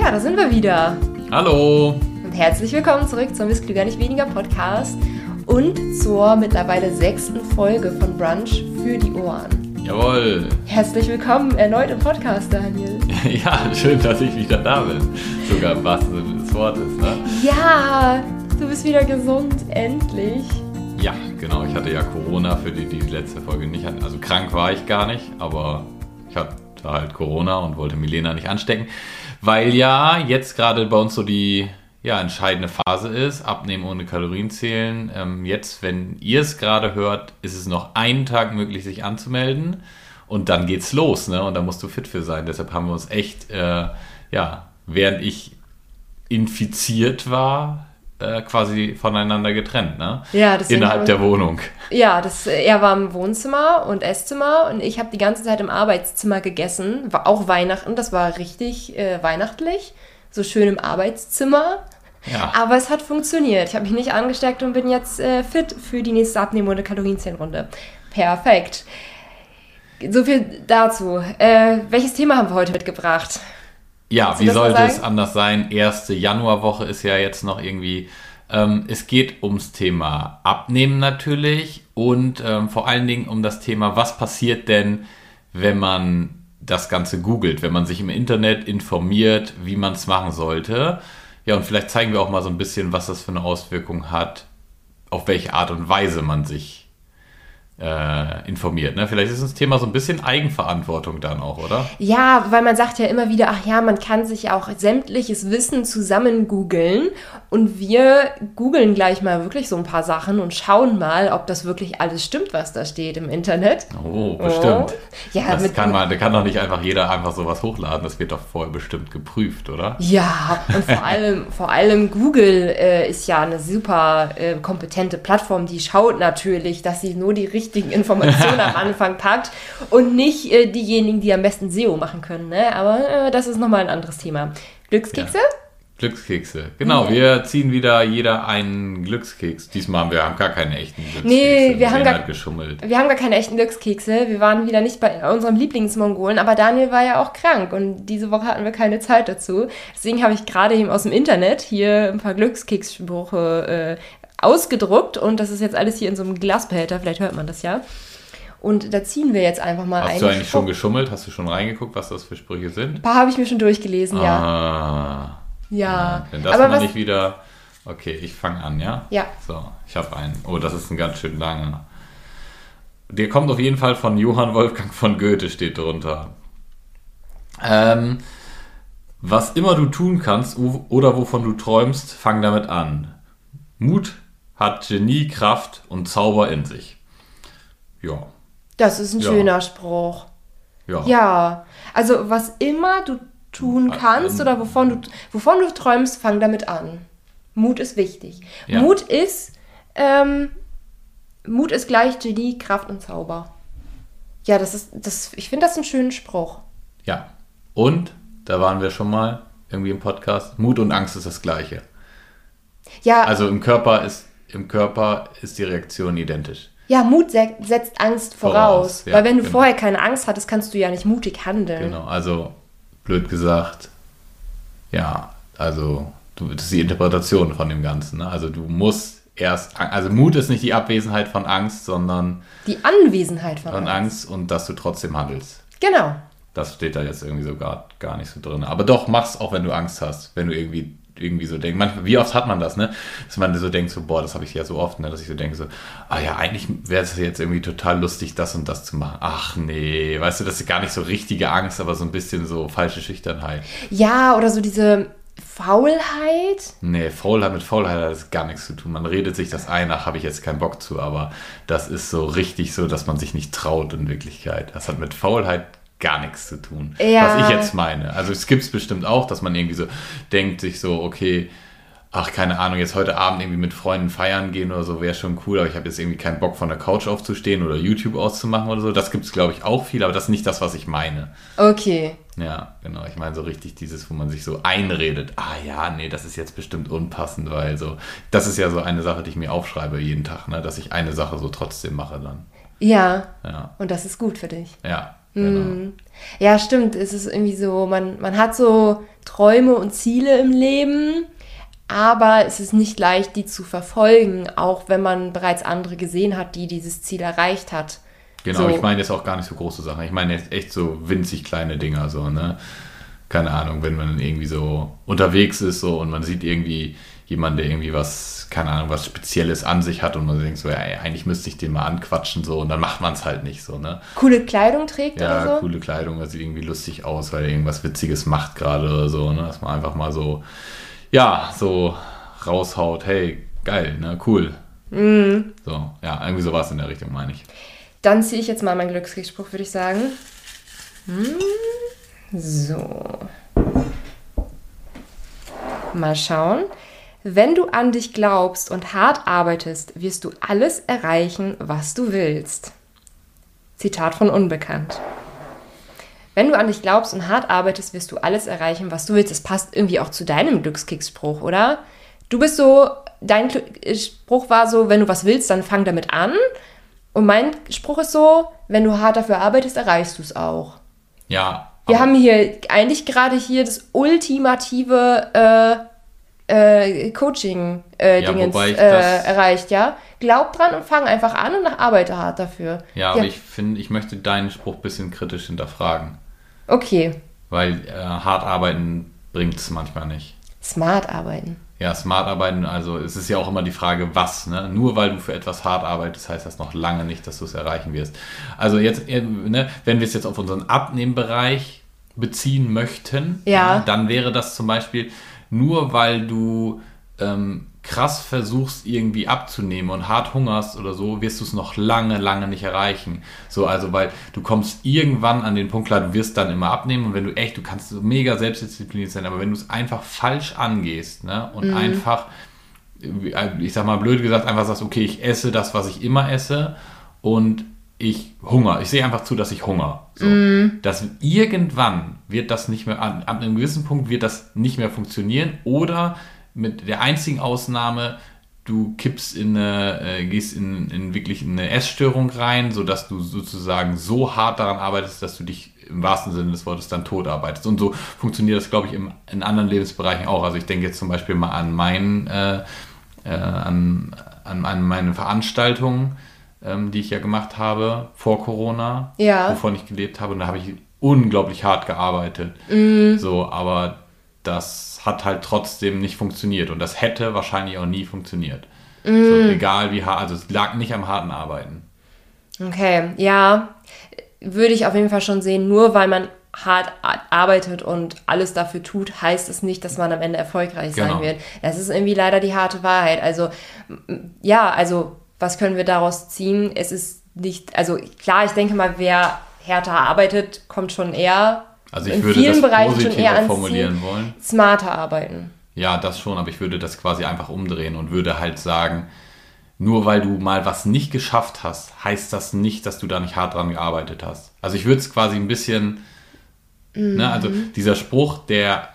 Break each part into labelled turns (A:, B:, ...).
A: Ja, da sind wir wieder.
B: Hallo.
A: Und herzlich willkommen zurück zum Miss Klüger nicht weniger Podcast und zur mittlerweile sechsten Folge von Brunch für die Ohren.
B: Jawohl.
A: Herzlich willkommen erneut im Podcast, Daniel.
B: Ja, schön, dass ich wieder da bin. Sogar im wahrsten Sinne des Wortes, ne?
A: Ja, du bist wieder gesund, endlich.
B: Ja, genau. Ich hatte ja Corona, für die, die die letzte Folge nicht hatten. Also krank war ich gar nicht, aber ich hatte halt Corona und wollte Milena nicht anstecken. Weil ja jetzt gerade bei uns so die ja, entscheidende Phase ist, abnehmen ohne Kalorien zählen. Ähm, jetzt, wenn ihr es gerade hört, ist es noch einen Tag möglich, sich anzumelden. Und dann geht's los, ne? Und da musst du fit für sein. Deshalb haben wir uns echt, äh, ja, während ich infiziert war, äh, quasi voneinander getrennt, ne?
A: Ja, deswegen
B: Innerhalb der Wohnung.
A: Ja, das, er war im Wohnzimmer und Esszimmer und ich habe die ganze Zeit im Arbeitszimmer gegessen. War auch Weihnachten, das war richtig äh, weihnachtlich. So schön im Arbeitszimmer.
B: Ja.
A: Aber es hat funktioniert. Ich habe mich nicht angesteckt und bin jetzt äh, fit für die nächste Abnehmen- und Kalorienzählrunde. Perfekt. So viel dazu. Äh, welches Thema haben wir heute mitgebracht?
B: Ja, wie sollte es anders sein? Erste Januarwoche ist ja jetzt noch irgendwie. Ähm, es geht ums Thema Abnehmen natürlich und ähm, vor allen Dingen um das Thema, was passiert denn, wenn man das Ganze googelt, wenn man sich im Internet informiert, wie man es machen sollte. Ja, und vielleicht zeigen wir auch mal so ein bisschen, was das für eine Auswirkung hat, auf welche Art und Weise man sich äh, informiert. Ne? Vielleicht ist das Thema so ein bisschen Eigenverantwortung dann auch, oder?
A: Ja, weil man sagt ja immer wieder, ach ja, man kann sich auch sämtliches Wissen zusammen googeln. Und wir googeln gleich mal wirklich so ein paar Sachen und schauen mal, ob das wirklich alles stimmt, was da steht im Internet.
B: Oh, bestimmt.
A: Ja,
B: das kann man, da kann doch nicht einfach jeder einfach sowas hochladen. Das wird doch vorher bestimmt geprüft, oder?
A: Ja, und vor allem, vor allem Google äh, ist ja eine super äh, kompetente Plattform, die schaut natürlich, dass sie nur die richtigen Informationen am Anfang packt und nicht äh, diejenigen, die am besten SEO machen können. Ne? Aber äh, das ist nochmal ein anderes Thema. Glückskekse?
B: Glückskekse. Genau, wir ziehen wieder jeder einen Glückskeks. Diesmal haben wir haben gar keine echten Glückskekse.
A: Nee, wir haben gar-
B: geschummelt.
A: Wir haben gar keine echten Glückskekse. Wir waren wieder nicht bei unserem Lieblingsmongolen, aber Daniel war ja auch krank und diese Woche hatten wir keine Zeit dazu. Deswegen habe ich gerade eben aus dem Internet hier ein paar Glückskekssprüche äh, ausgedruckt und das ist jetzt alles hier in so einem Glasbehälter. Vielleicht hört man das ja. Und da ziehen wir jetzt einfach mal
B: Hast
A: einen
B: du eigentlich schon
A: Spruch.
B: geschummelt? Hast du schon reingeguckt, was das für Sprüche sind?
A: Ein paar habe ich mir schon durchgelesen, ja.
B: Ah,
A: Ja.
B: Wenn das
A: aber
B: mal
A: was,
B: nicht wieder. Okay, ich fange an, ja?
A: Ja.
B: So, ich habe einen. Oh, das ist ein ganz schön langer. Der kommt auf jeden Fall von Johann Wolfgang von Goethe, steht drunter. Ähm, was immer du tun kannst oder wovon du träumst, fang damit an. Mut hat Genie, Kraft und Zauber in sich. Ja,
A: das ist ein
B: Ja.
A: schöner Spruch.
B: ja.
A: Ja, also was immer du tun kannst
B: ähm,
A: oder wovon du, wovon du träumst, fang damit an. Mut ist wichtig.
B: Ja.
A: Mut ist, ähm, Mut ist gleich Genie, Kraft und Zauber. Ja, das ist, das, ich finde das einen schönen Spruch.
B: ja. Und, da waren wir schon mal irgendwie im Podcast, Mut und Angst ist das gleiche.
A: Ja,
B: Also im Körper ist, im Körper ist die Reaktion identisch.
A: ja Mut se setzt Angst voraus.
B: Voraus, ja,
A: weil wenn du
B: genau.
A: vorher keine Angst hattest, kannst du ja nicht mutig handeln.
B: Genau, also blöd gesagt, ja, also du, das ist die Interpretation von dem Ganzen. Ne? Also du musst erst, also Mut ist nicht die Abwesenheit von Angst, sondern
A: Die Anwesenheit von
B: von
A: Angst.
B: Angst und dass du trotzdem handelst.
A: Genau.
B: Das steht da jetzt irgendwie so gar, gar nicht so drin. Aber doch, mach's auch, wenn du Angst hast, wenn du irgendwie irgendwie so denkst. Manchmal, wie oft hat man das, ne? Dass man so denkt, so, boah, das habe ich ja so oft, ne? Dass ich so denke, so, ah ja, eigentlich wäre es jetzt irgendwie total lustig, das und das zu machen. Ach nee, weißt du, das ist gar nicht so richtige Angst, aber so ein bisschen so falsche Schüchternheit.
A: Ja, oder so diese Faulheit.
B: Nee, Faulheit mit Faulheit hat das gar nichts zu tun. Man redet sich das ein, ach, habe ich jetzt keinen Bock zu, aber das ist so richtig so, dass man sich nicht traut in Wirklichkeit. Das hat mit Faulheit gar nichts zu tun.
A: Ja.
B: Was ich jetzt meine. Also es gibt es bestimmt auch, dass man irgendwie so denkt, sich so, okay, ach, keine Ahnung, jetzt heute Abend irgendwie mit Freunden feiern gehen oder so, wäre schon cool, aber ich habe jetzt irgendwie keinen Bock von der Couch aufzustehen oder YouTube auszumachen oder so. Das gibt es, glaube ich, auch viel, aber das ist nicht das, was ich meine.
A: Okay.
B: Ja, genau. Ich meine so richtig dieses, wo man sich so einredet. Ah ja, nee, das ist jetzt bestimmt unpassend, weil so, das ist ja so eine Sache, die ich mir aufschreibe jeden Tag, ne, dass ich eine Sache so trotzdem mache dann.
A: Ja.
B: Ja,
A: Und das ist gut für dich.
B: ja. Genau.
A: Ja, stimmt. Es ist irgendwie so, man, man hat so Träume und Ziele im Leben, aber es ist nicht leicht, die zu verfolgen, auch wenn man bereits andere gesehen hat, die dieses Ziel erreicht hat.
B: Genau,
A: So.
B: ich meine jetzt auch gar nicht so große Sachen. Ich meine jetzt echt so winzig kleine Dinger, so, ne? Keine Ahnung, wenn man irgendwie so unterwegs ist so und man sieht irgendwie jemanden, der irgendwie was, keine Ahnung, was Spezielles an sich hat und man denkt so, ja, eigentlich müsste ich den mal anquatschen, so, und dann macht man es halt nicht so, ne?
A: Coole Kleidung trägt
B: Ja,
A: oder so.
B: coole Kleidung, das sieht irgendwie lustig aus, weil er irgendwas Witziges macht gerade oder so, ne? Dass man einfach mal so, ja, so raushaut, hey, geil, ne? Cool.
A: Mhm.
B: So, ja, irgendwie sowas in der Richtung, meine ich.
A: Dann ziehe ich jetzt mal meinen Glückskriegsspruch, würde ich sagen. Hm, So. Mal schauen. Wenn du an dich glaubst und hart arbeitest, wirst du alles erreichen, was du willst. Zitat von Unbekannt. Wenn du an dich glaubst und hart arbeitest, wirst du alles erreichen, was du willst. Das passt irgendwie auch zu deinem Glückskickspruch, oder? Du bist so, dein Gl- Spruch war so, wenn du was willst, dann fang damit an. Und mein Spruch ist so, wenn du hart dafür arbeitest, erreichst du es auch.
B: Ja.
A: Wir haben hier eigentlich gerade hier das ultimative äh, äh, Coaching äh,
B: Ja,
A: äh, erreicht, ja. Glaub dran und fang einfach an und arbeite hart dafür.
B: Ja, aber ich finde, ich möchte deinen Spruch ein bisschen kritisch hinterfragen.
A: Okay,
B: Weil äh, hart arbeiten bringt es manchmal nicht.
A: smart arbeiten.
B: Ja, smart arbeiten, also es ist ja auch immer die Frage, was. Ne? Nur weil du für etwas hart arbeitest, heißt das noch lange nicht, dass du es erreichen wirst. Also jetzt, äh, ne, wenn wir es jetzt auf unseren Abnehmbereich beziehen möchten,
A: Ja.
B: dann wäre das zum Beispiel nur weil du ähm, krass versuchst irgendwie abzunehmen und hart hungerst oder so, wirst du es noch lange, lange nicht erreichen. So, also weil du kommst irgendwann an den Punkt, klar, du wirst dann immer abnehmen und wenn du echt, du kannst so mega selbstdiszipliniert sein, aber wenn du es einfach falsch angehst, ne, und einfach, ich sag mal blöd gesagt, einfach sagst, okay, ich esse das, was ich immer esse und ich hunger. Ich sehe einfach zu, dass ich hunger. So. Dass irgendwann wird das nicht mehr, an, an einem gewissen Punkt wird das nicht mehr funktionieren oder mit der einzigen Ausnahme, du kippst in eine, äh, gehst in, in wirklich eine Essstörung rein, sodass du sozusagen so hart daran arbeitest, dass du dich im wahrsten Sinne des Wortes dann tot arbeitest. Und so funktioniert das, glaube ich, im, in anderen Lebensbereichen auch. Also ich denke jetzt zum Beispiel mal an meinen, äh, äh, an, an, an meine Veranstaltungen, ähm, die ich ja gemacht habe vor Corona,
A: Ja.
B: wovon ich gelebt habe. Und da habe ich unglaublich hart gearbeitet.
A: Mhm.
B: So, aber das hat halt trotzdem nicht funktioniert. Und das hätte wahrscheinlich auch nie funktioniert. So,
A: Mhm.
B: egal wie hart, also es lag nicht am harten Arbeiten.
A: Okay, ja, würde ich auf jeden Fall schon sehen, nur weil man hart arbeitet und alles dafür tut, heißt es nicht, dass man am Ende erfolgreich sein
B: Genau.
A: wird. Das ist irgendwie leider die harte Wahrheit. Also, ja, also, was können wir daraus ziehen? Es ist nicht, also klar, ich denke mal, wer härter arbeitet, kommt schon eher
B: Also
A: in vielen Bereichen schon eher
B: formulieren wollen.
A: Smarter arbeiten.
B: Ja, das schon, aber ich würde das quasi einfach umdrehen und würde halt sagen, nur weil du mal was nicht geschafft hast, heißt das nicht, dass du da nicht hart dran gearbeitet hast. Also ich würde es quasi ein bisschen, ne, also dieser Spruch, der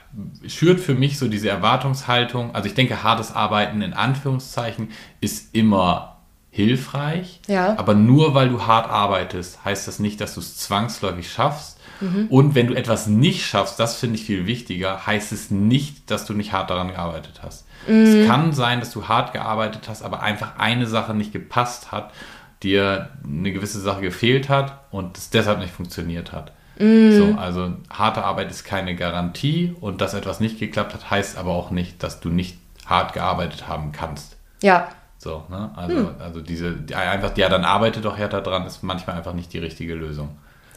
B: schürt für mich so diese Erwartungshaltung. Also ich denke, hartes Arbeiten in Anführungszeichen ist immer hilfreich,
A: Ja.
B: aber nur weil du hart arbeitest, heißt das nicht, dass du es zwangsläufig schaffst. Und wenn du etwas nicht schaffst, das finde ich viel wichtiger, heißt es nicht, dass du nicht hart daran gearbeitet hast. Es kann sein, dass du hart gearbeitet hast, aber einfach eine Sache nicht gepasst hat, dir eine gewisse Sache gefehlt hat und es deshalb nicht funktioniert hat. So, also harte Arbeit ist keine Garantie und dass etwas nicht geklappt hat, heißt aber auch nicht, dass du nicht hart gearbeitet haben kannst.
A: Ja,
B: So, ne? Also, also diese, die- einfach, ja, dann arbeite doch härter dran, ist manchmal einfach nicht die richtige Lösung.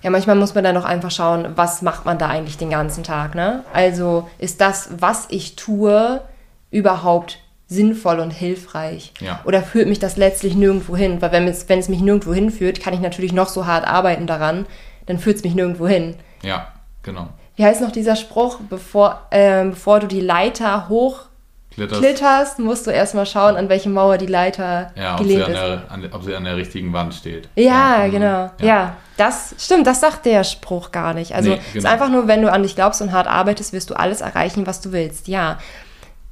A: Ja, manchmal muss man dann auch einfach schauen, was macht man da eigentlich den ganzen Tag, ne? Also ist das, was ich tue, überhaupt sinnvoll und hilfreich?
B: Ja.
A: Oder führt mich das letztlich nirgendwo hin? Weil wenn es, wenn es mich nirgendwo hinführt, kann ich natürlich noch so hart arbeiten daran, dann führt es mich nirgendwo hin.
B: Ja, genau.
A: Wie heißt noch dieser Spruch, bevor, ähm, bevor du die Leiter
B: Klitters,
A: hochklitterst, musst du erstmal schauen, an welche Mauer die Leiter
B: ja, ob sie,
A: gelehnt
B: an
A: ist.
B: der, an, ob sie an der richtigen Wand steht.
A: Ja,
B: mhm,
A: genau. Ja. das stimmt, das sagt der Spruch gar nicht. Also
B: Nee,
A: es ist
B: genau.
A: einfach nur, wenn du an dich glaubst und hart arbeitest, wirst du alles erreichen, was du willst. Ja.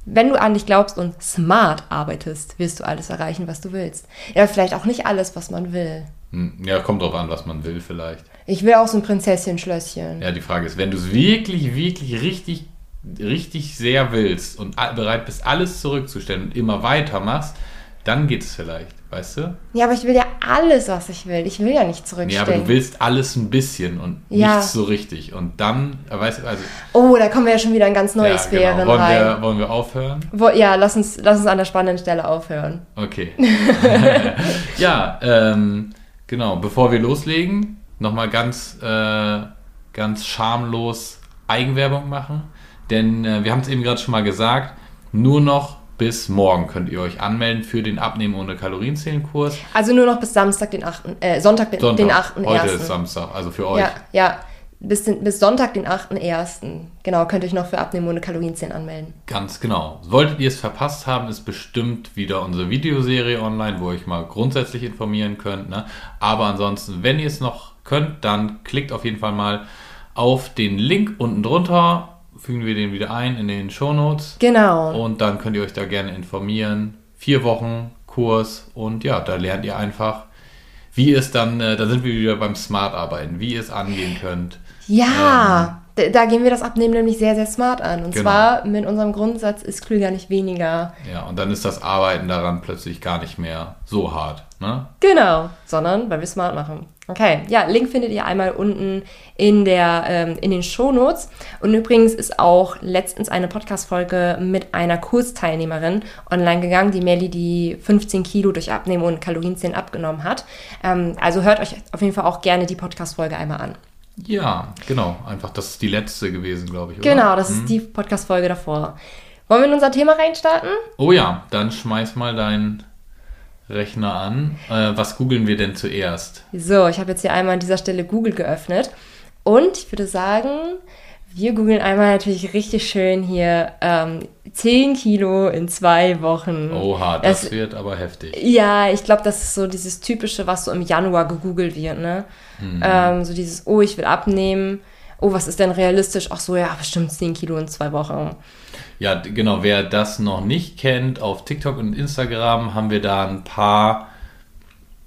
A: Wenn du an dich glaubst und smart arbeitest, wirst du alles erreichen, was du willst. Ja, vielleicht auch nicht alles, was man will.
B: Hm, Ja, kommt drauf an, was man will vielleicht.
A: Ich will auch so ein Prinzesschen-Schlösschen.
B: Ja, die Frage ist, wenn du es wirklich, wirklich richtig, richtig sehr willst und bereit bist, alles zurückzustellen und immer weitermachst, dann geht es vielleicht, weißt du?
A: Ja, aber ich will ja alles, was ich will. Ich will ja nicht zurückstellen.
B: aber du willst alles ein bisschen und
A: Ja.
B: nichts so richtig. Und dann, äh, weißt du, also,
A: oh, da kommen wir ja schon wieder in ganz neue
B: ja,
A: Sphären
B: genau. wollen,
A: rein.
B: wir, wollen wir aufhören?
A: Wo, ja, lass uns, lass uns an der spannenden Stelle aufhören.
B: Okay. ja, ähm, genau. Bevor wir loslegen, nochmal ganz, äh, ganz schamlos Eigenwerbung machen. Denn äh, wir haben es eben gerade schon mal gesagt, nur noch bis morgen könnt ihr euch anmelden für den Abnehmen ohne Kalorienzählen-Kurs.
A: Also nur noch bis Samstag, den 8., äh, Sonntag, den,
B: Sonntag.
A: den 8.
B: Heute ist Samstag, also für euch.
A: Ja, ja. Bis, den, bis Sonntag, den 8.1. Genau, könnt ihr euch noch für Abnehmen ohne Kalorienzählen anmelden.
B: Ganz genau. Solltet ihr es verpasst haben, ist bestimmt wieder unsere Videoserie online, wo ihr euch mal grundsätzlich informieren könnt. Ne? Aber ansonsten, wenn ihr es noch könnt, dann klickt auf jeden Fall mal auf den Link unten drunter. Fügen wir den wieder ein in den Shownotes.
A: Genau.
B: Und dann könnt ihr euch da gerne informieren. Vier Wochen Kurs und ja, da lernt ihr einfach, wie es dann, äh, da sind wir wieder beim Smart Arbeiten, wie ihr es angehen könnt.
A: Ja, da, da gehen wir das Abnehmen nämlich sehr, sehr smart an. Und
B: Genau.
A: zwar mit unserem Grundsatz ist klüger, nicht weniger.
B: Ja, und dann ist das Arbeiten daran plötzlich gar nicht mehr so hart. Ne?
A: Genau, sondern weil wir smart machen. Okay, ja, Link findet ihr einmal unten in, der, ähm, in den Shownotes. Und übrigens ist auch letztens eine Podcast-Folge mit einer Kursteilnehmerin online gegangen, die Melli die 15 Kilo durch Abnehmen und Kalorienzählen abgenommen hat. Ähm, also hört euch auf jeden Fall auch gerne die Podcast-Folge einmal an.
B: Ja, genau. Einfach, das ist die letzte gewesen, glaube ich. Oder?
A: Genau, das ist die Podcast-Folge davor. Wollen wir in unser Thema reinstarten?
B: Oh ja, dann schmeiß mal deinen Rechner an. Äh, was googeln wir denn zuerst?
A: So, ich habe jetzt hier einmal an dieser Stelle Google geöffnet. Und ich würde sagen, wir googeln einmal natürlich richtig schön hier ähm, 10 Kilo in zwei Wochen.
B: Oha, das
A: Es-
B: wird aber heftig.
A: Ja, ich glaube, das ist so dieses Typische, was so im Januar gegoogelt wird, ne? Ähm, so dieses, oh, ich will abnehmen. Oh, was ist denn realistisch? Ach so, ja, bestimmt 10 Kilo in zwei Wochen.
B: Ja, genau. Wer das noch nicht kennt, auf TikTok und Instagram haben wir da ein paar,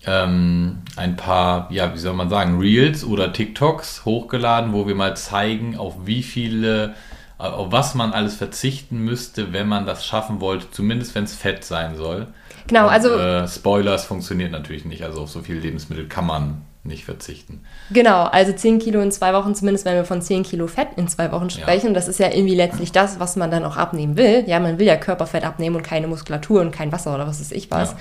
B: ähm, ein paar, ja, wie soll man sagen, Reels oder TikToks hochgeladen, wo wir mal zeigen, auf wie viele, äh, auf was man alles verzichten müsste, wenn man das schaffen wollte, zumindest wenn es Fett sein soll.
A: Genau,
B: Und,
A: also
B: Äh, Spoilers funktioniert natürlich nicht, also auf so viele Lebensmittel kann man nicht verzichten.
A: Genau, also 10 Kilo in zwei Wochen, zumindest wenn wir von 10 Kilo Fett in zwei Wochen sprechen. Und das ist ja irgendwie letztlich das, was man dann auch abnehmen will. Ja, man will ja Körperfett abnehmen und keine Muskulatur und kein Wasser oder was weiß ich was.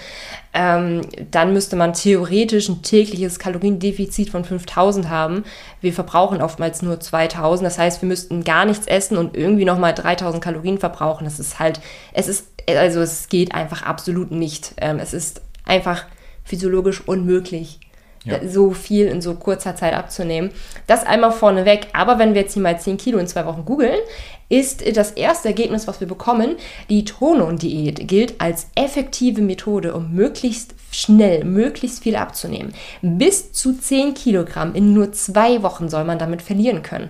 A: Ähm, dann müsste man theoretisch ein tägliches Kaloriendefizit von 5000 haben. Wir verbrauchen oftmals nur 2000. Das heißt, wir müssten gar nichts essen und irgendwie nochmal 3000 Kalorien verbrauchen. Das ist halt, es ist, also es geht einfach absolut nicht. Ähm, es ist einfach physiologisch unmöglich
B: Ja.
A: so viel in so kurzer Zeit abzunehmen. Das einmal vorneweg. Aber wenn wir jetzt hier mal 10 Kilo in zwei Wochen googeln, ist das erste Ergebnis, was wir bekommen, die Tonon-Diät gilt als effektive Methode, um möglichst schnell, möglichst viel abzunehmen. Bis zu 10 Kilogramm in nur zwei Wochen soll man damit verlieren können.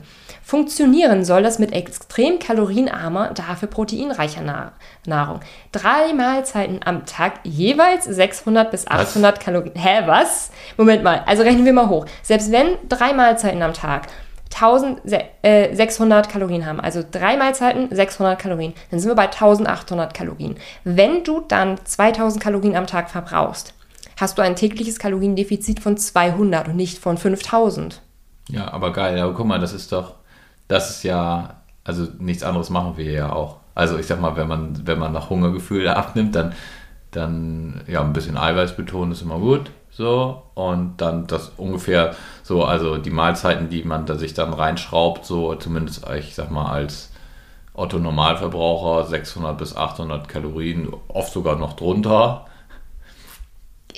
A: Funktionieren soll das mit extrem kalorienarmer, dafür proteinreicher Na Nahrung. Drei Mahlzeiten am Tag, jeweils 600 bis 800 Kalorien. Hä, was? Moment mal, also rechnen wir mal hoch. Selbst wenn drei Mahlzeiten am Tag 1600 Kalorien haben, also drei Mahlzeiten 600 Kalorien, dann sind wir bei 1800 Kalorien. Wenn du dann 2000 Kalorien am Tag verbrauchst, hast du ein tägliches Kaloriendefizit von 200 und nicht von 5000.
B: Ja, aber geil. Aber guck mal, das ist doch, das ist ja, also nichts anderes machen wir ja auch. Also ich sag mal, wenn man, wenn man nach Hungergefühl abnimmt, dann, dann ja, ein bisschen Eiweiß betonen ist immer gut. So, und dann das ungefähr so, also die Mahlzeiten, die man da sich dann reinschraubt, so zumindest, ich sag mal, als Otto Normalverbraucher 600 bis 800 Kalorien, oft sogar noch drunter.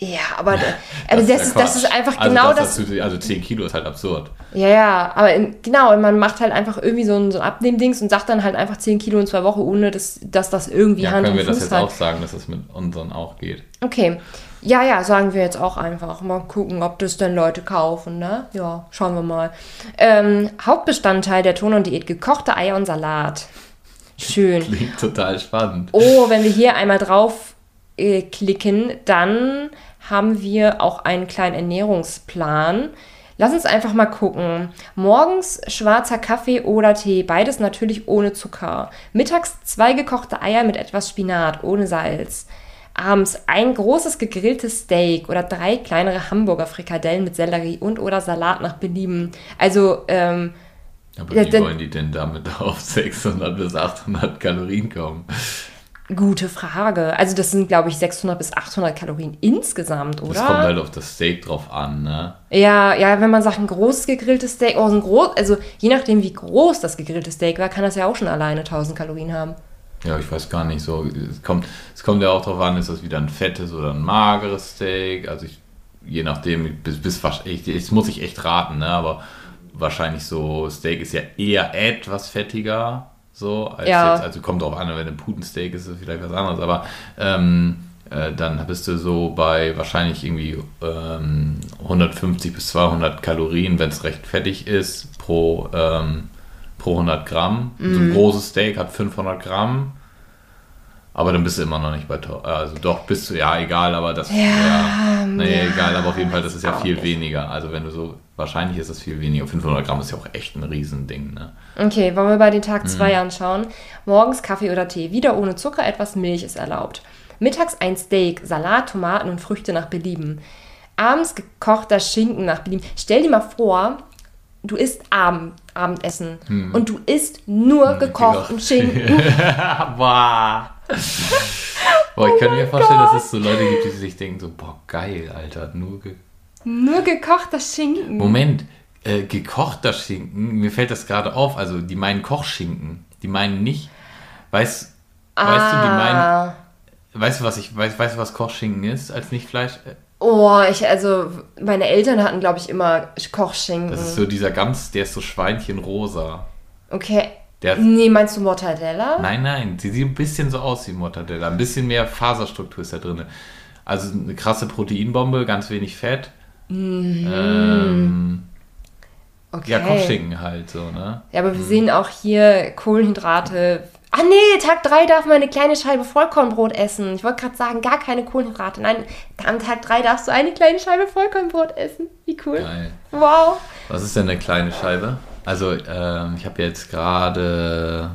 A: Ja, aber, aber das,
B: ja
A: ist, das ist einfach
B: also
A: genau
B: das.
A: das.
B: also 10 Kilo ist halt absurd.
A: Ja, ja, aber in, genau, und man macht halt einfach irgendwie so ein, so ein Abnehmdings und sagt dann halt einfach 10 Kilo in zwei Wochen, ohne dass, dass das irgendwie
B: Ja,
A: Hand
B: können
A: und
B: wir das
A: Fuß
B: jetzt
A: hat.
B: auch sagen, dass es mit unseren auch geht.
A: Okay. Ja, ja, sagen wir jetzt auch einfach. Mal gucken, ob das denn Leute kaufen, ne? Ja, schauen wir mal. Ähm, Hauptbestandteil der Tonon-Diät, gekochte Eier und Salat. Schön.
B: Klingt total spannend.
A: Oh, wenn wir hier einmal drauf äh, klicken, dann haben wir auch einen kleinen Ernährungsplan. Lass uns einfach mal gucken. Morgens schwarzer Kaffee oder Tee, beides natürlich ohne Zucker. Mittags zwei gekochte Eier mit etwas Spinat, ohne Salz. Abends ein großes gegrilltes Steak oder drei kleinere Hamburger Frikadellen mit Sellerie und oder Salat nach Belieben. Also, ähm,
B: Aber wie wollen die denn damit auf 600 bis 800 Kalorien kommen?
A: Gute Frage. Also, das sind, glaube ich, 600 bis 800 Kalorien insgesamt, oder?
B: Das kommt halt auf das Steak drauf an, ne?
A: Ja, ja, wenn man sagt, ein großes gegrilltes Steak, oh, ein groß, also je nachdem, wie groß das gegrillte Steak war, kann das ja auch schon alleine 1000 Kalorien haben.
B: Ja, ich weiß gar nicht so. Es kommt, es kommt ja auch darauf an, ist das wieder ein fettes oder ein mageres Steak. Also ich, je nachdem, bis, bis wahrscheinlich, jetzt muss ich echt raten, ne? Aber wahrscheinlich so, Steak ist ja eher etwas fettiger, so, als
A: Ja.
B: jetzt, also kommt drauf an, wenn ein Putensteak ist, ist vielleicht was anderes, aber ähm, äh, dann bist du so bei wahrscheinlich irgendwie ähm, 150 bis 200 Kalorien, wenn es recht fettig ist, pro, ähm, pro 100 Gramm. So ein großes Steak hat 500 Gramm. Aber dann bist du immer noch nicht bei, to- also doch bist du, ja, egal, aber das, ja, nee,
A: ja,
B: egal, aber auf jeden Fall, das ist ja viel
A: nicht.
B: weniger. Also wenn du so, wahrscheinlich ist das viel weniger. 500 Gramm ist ja auch echt ein Riesending, ne?
A: Okay, wollen wir bei den Tag
B: Mhm.
A: 2 anschauen. Morgens Kaffee oder Tee, wieder ohne Zucker, etwas Milch ist erlaubt. Mittags ein Steak, Salat, Tomaten und Früchte nach Belieben. Abends gekochter Schinken nach Belieben. Stell dir mal vor, du isst Abend, Abendessen und du isst nur gekochten
B: gekocht.
A: Schinken.
B: boah. boah, ich könnte mir vorstellen, dass es so Leute gibt, die sich denken, so, boah, geil, Alter, nur ge
A: nur gekochter Schinken.
B: Moment, äh, gekochter Schinken, mir fällt das gerade auf, also die meinen Kochschinken, die meinen nicht, weißt, weißt du, die meinen,
A: Ah.
B: weißt du, was ich, weißt, weißt du, was Kochschinken ist als nicht Fleisch? Äh,
A: Oh, ich, also, meine Eltern hatten, glaube ich, immer Kochschinken.
B: Das ist so dieser ganz, der ist so Schweinchenrosa.
A: okay.
B: Der-
A: nee, meinst du Mortadella?
B: Nein, nein, sie sieht ein bisschen so aus wie Mortadella. Ein bisschen mehr Faserstruktur ist da drin. Also eine krasse Proteinbombe, ganz wenig Fett. Ähm,
A: Okay.
B: ja, Kochschinken halt so, ne?
A: Ja, aber wir sehen auch hier Kohlenhydrate. Ah nee, Tag 3 darf man eine kleine Scheibe Vollkornbrot essen. Ich wollte gerade sagen, gar keine Kohlenhydrate. Nein, am Tag 3 darfst du eine kleine Scheibe Vollkornbrot essen. Wie cool.
B: Geil.
A: Wow.
B: Was ist denn eine kleine Scheibe? Also, ähm, ich habe jetzt gerade,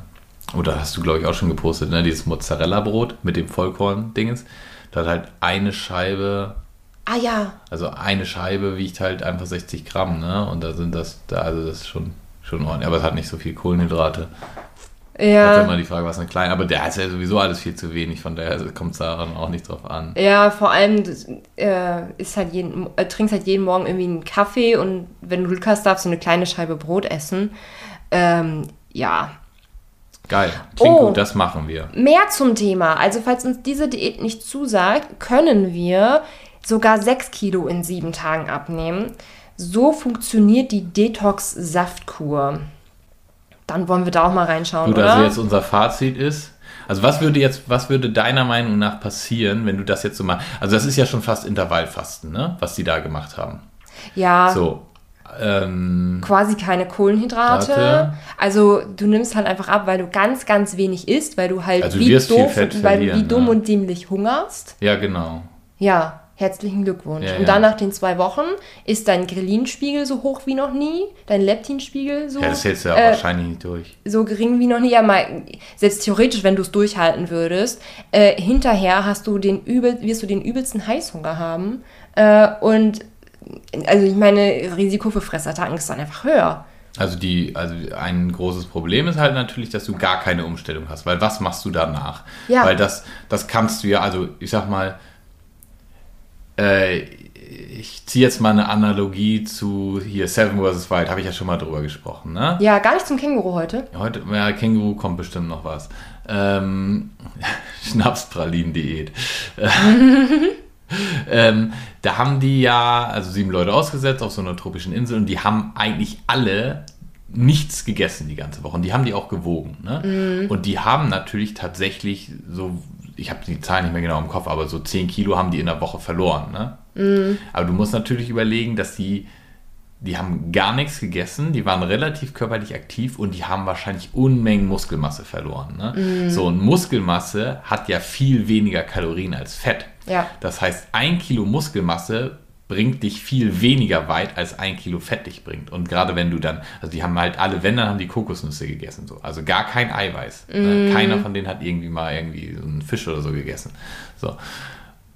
B: oder hast du, glaube ich, auch schon gepostet, ne? Dieses Mozzarella-Brot mit dem Vollkorn-Dingens. Da hat halt eine Scheibe,
A: Ah ja.
B: also eine Scheibe wiegt halt einfach 60 Gramm, ne? Und da sind das, da, also das ist schon, schon ordentlich. Aber es hat nicht so viel Kohlenhydrate. Das ist
A: Ja.
B: immer die Frage, was eine kleine. Aber der ist ja sowieso alles viel zu wenig, von daher kommt es daran auch nicht drauf an.
A: Ja, vor allem äh, ist halt jeden, äh, trinkst halt jeden Morgen irgendwie einen Kaffee und wenn du Glück hast, darfst du eine kleine Scheibe Brot essen. Ähm, ja,
B: Geil. Klingt
A: Oh.
B: gut, das machen wir.
A: Mehr zum Thema. Also, falls uns diese Diät nicht zusagt, können wir sogar 6 Kilo in sieben Tagen abnehmen. So funktioniert die Detox-Saftkur. Dann wollen wir da auch mal reinschauen,
B: Gut,
A: oder?
B: also jetzt unser Fazit ist. Also was würde jetzt, was würde deiner Meinung nach passieren, wenn du das jetzt so machst? Also das ist ja schon fast Intervallfasten, ne? Was die da gemacht haben.
A: ja,
B: So. Ähm,
A: quasi keine Kohlenhydrate.
B: Warte.
A: Also du nimmst halt einfach ab, weil du ganz, ganz wenig isst, weil du halt
B: Also
A: wie, doof, weil du wie dumm
B: ne?
A: und dämlich hungerst.
B: ja, genau.
A: Ja, herzlichen Glückwunsch.
B: Ja,
A: und
B: ja.
A: dann nach den zwei Wochen ist dein Ghrelin-Spiegel so hoch wie noch nie, dein Leptinspiegel so,
B: Ja, das hältst du ja
A: äh,
B: wahrscheinlich nicht durch.
A: so gering wie noch nie. Ja, mal, selbst theoretisch, wenn du es durchhalten würdest, äh, hinterher hast du den übel, wirst du den übelsten Heißhunger haben. Äh, und also ich meine, Risiko für Fressattacken ist dann einfach höher.
B: Also die, also ein großes Problem ist halt natürlich, dass du gar keine Umstellung hast, weil was machst du danach?
A: Ja.
B: Weil das, das kannst du ja, also ich sag mal, äh, ich ziehe jetzt mal eine Analogie zu hier Seven vs. Wild, habe ich ja schon mal drüber gesprochen, ne?
A: Ja, gar nicht zum Känguru heute.
B: Heute, ja, Känguru kommt bestimmt noch was. Ähm, Schnapspralinen-Diät. ähm, da haben die ja, also sieben Leute ausgesetzt auf so einer tropischen Insel und die haben eigentlich alle nichts gegessen die ganze Woche. Und die haben die auch gewogen. Ne? Und die haben natürlich tatsächlich so, ich habe die Zahlen nicht mehr genau im Kopf, aber so 10 Kilo haben die in der Woche verloren. Ne? Aber du musst natürlich überlegen, dass die die haben gar nichts gegessen, die waren relativ körperlich aktiv und die haben wahrscheinlich Unmengen Muskelmasse verloren. Ne?
A: Mhm.
B: So, und Muskelmasse hat ja viel weniger Kalorien als Fett.
A: Ja.
B: Das heißt, ein Kilo Muskelmasse bringt dich viel weniger weit, als ein Kilo Fett dich bringt. Und gerade wenn du dann, also die haben halt alle, wenn, dann haben die Kokosnüsse gegessen. So. Also gar kein Eiweiß. Ne? Keiner von denen hat irgendwie mal irgendwie so einen Fisch oder so gegessen. So.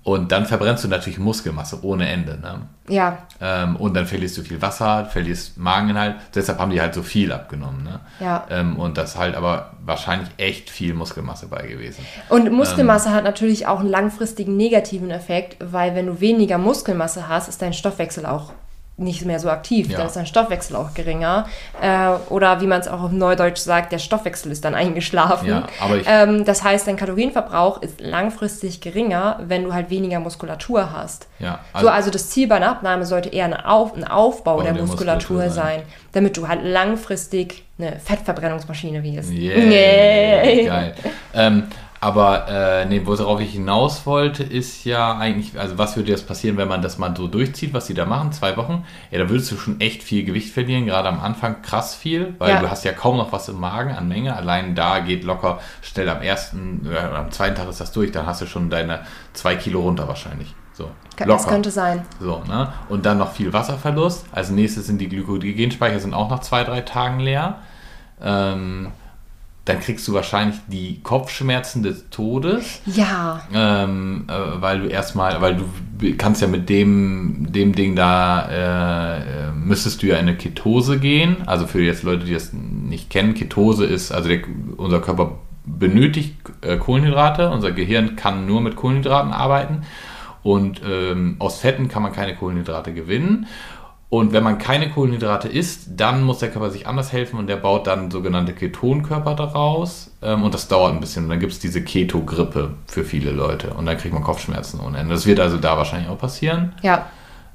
B: Und dann verbrennst du natürlich Muskelmasse ohne Ende. Ne?
A: Ja,
B: Ähm, und dann verlierst du viel Wasser, verlierst Mageninhalt. Deshalb haben die halt so viel abgenommen. Ne?
A: Ja.
B: Ähm, und das halt aber wahrscheinlich echt viel Muskelmasse bei gewesen.
A: Und Muskelmasse hat natürlich auch einen langfristigen negativen Effekt, weil wenn du weniger Muskelmasse hast, ist dein Stoffwechsel auch nicht mehr so aktiv.
B: Ja.
A: Dann ist dein Stoffwechsel auch geringer. Äh, oder wie man es auch auf Neudeutsch sagt, der Stoffwechsel ist dann eingeschlafen.
B: Ja,
A: ähm, das heißt, dein Kalorienverbrauch ist langfristig geringer, wenn du halt weniger Muskulatur hast.
B: Ja,
A: so, also das Ziel bei einer Abnahme sollte eher ein, Auf, ein Aufbau
B: Bau
A: der,
B: der
A: Muskulatur,
B: Muskulatur
A: sein.
B: sein.
A: damit du halt langfristig eine Fettverbrennungsmaschine wirst.
B: Yeah,
A: Yay.
B: geil. Ähm, aber äh, nee, worauf ich hinaus wollte, ist ja eigentlich, also was würde jetzt passieren, wenn man das mal so durchzieht, was die da machen, zwei Wochen? Ja, da würdest du schon echt viel Gewicht verlieren, gerade am Anfang krass viel, weil
A: Ja.
B: du hast ja kaum noch was im Magen an Menge. Allein da geht locker schnell am ersten oder am zweiten Tag ist das durch, dann hast du schon deine zwei Kilo runter wahrscheinlich. So,
A: Das könnte sein.
B: so, ne? Und dann noch viel Wasserverlust. Als nächstes sind die Glykogenspeicher sind auch nach zwei, drei Tagen leer. Ähm, dann kriegst du wahrscheinlich die Kopfschmerzen des Todes,
A: Ja,
B: ähm, äh, weil du erstmal, weil du kannst ja mit dem, dem Ding da, äh, äh, müsstest du ja in eine Ketose gehen. Also für jetzt Leute, die das nicht kennen, Ketose ist, also der, unser Körper benötigt äh, Kohlenhydrate, unser Gehirn kann nur mit Kohlenhydraten arbeiten und ähm, aus Fetten kann man keine Kohlenhydrate gewinnen. Und wenn man keine Kohlenhydrate isst, dann muss der Körper sich anders helfen und der baut dann sogenannte Ketonkörper daraus. Ähm, und das dauert ein bisschen. Und dann gibt es diese Keto-Grippe für viele Leute. Und dann kriegt man Kopfschmerzen ohne Ende. Das wird also da wahrscheinlich auch passieren.
A: ja.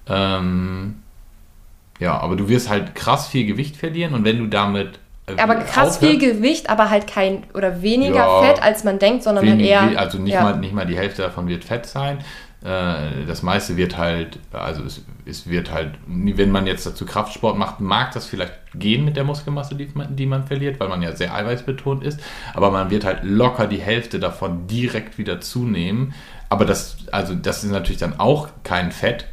B: Ähm, ja, aber du wirst halt krass viel Gewicht verlieren und wenn du damit. äh,
A: Aber krass
B: aufhör-
A: viel Gewicht, aber halt kein oder weniger
B: Ja.
A: Fett, als man denkt, sondern halt
B: Wenig-
A: eher.
B: also nicht,
A: ja.
B: mal, nicht mal die Hälfte davon wird Fett sein. Äh, Das meiste wird halt, also es, es wird halt, wenn man jetzt dazu Kraftsport macht, mag das vielleicht gehen mit der Muskelmasse, die man, die man verliert, weil man ja sehr eiweißbetont ist. Aber man wird halt locker die Hälfte davon direkt wieder zunehmen. Aber das, also das ist natürlich dann auch kein Fett.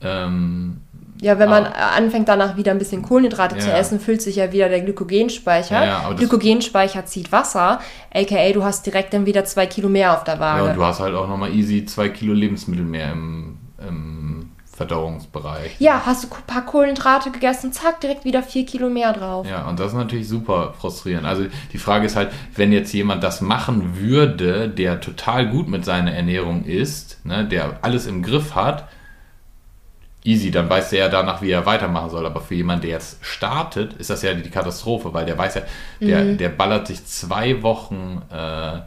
B: Ähm,
A: Ja, wenn man
B: Ah.
A: anfängt danach wieder ein bisschen Kohlenhydrate zu
B: Ja.
A: essen, füllt sich ja wieder der Glykogenspeicher.
B: Ja, aber das-
A: Glykogenspeicher zieht Wasser, aka du hast direkt dann wieder zwei Kilo mehr auf der
B: ja,
A: Waage.
B: und du hast halt auch nochmal easy zwei Kilo Lebensmittel mehr im, im Verdauungsbereich.
A: Ja, hast du ein paar Kohlenhydrate gegessen, zack, direkt wieder vier Kilo mehr drauf.
B: Ja, und das ist natürlich super frustrierend. Also die Frage ist halt, wenn jetzt jemand das machen würde, der total gut mit seiner Ernährung ist, ne, der alles im Griff hat, easy, dann weiß der ja danach, wie er weitermachen soll. Aber für jemanden, der jetzt startet, ist das ja die Katastrophe, weil der weiß ja, der, der ballert sich zwei Wochen äh,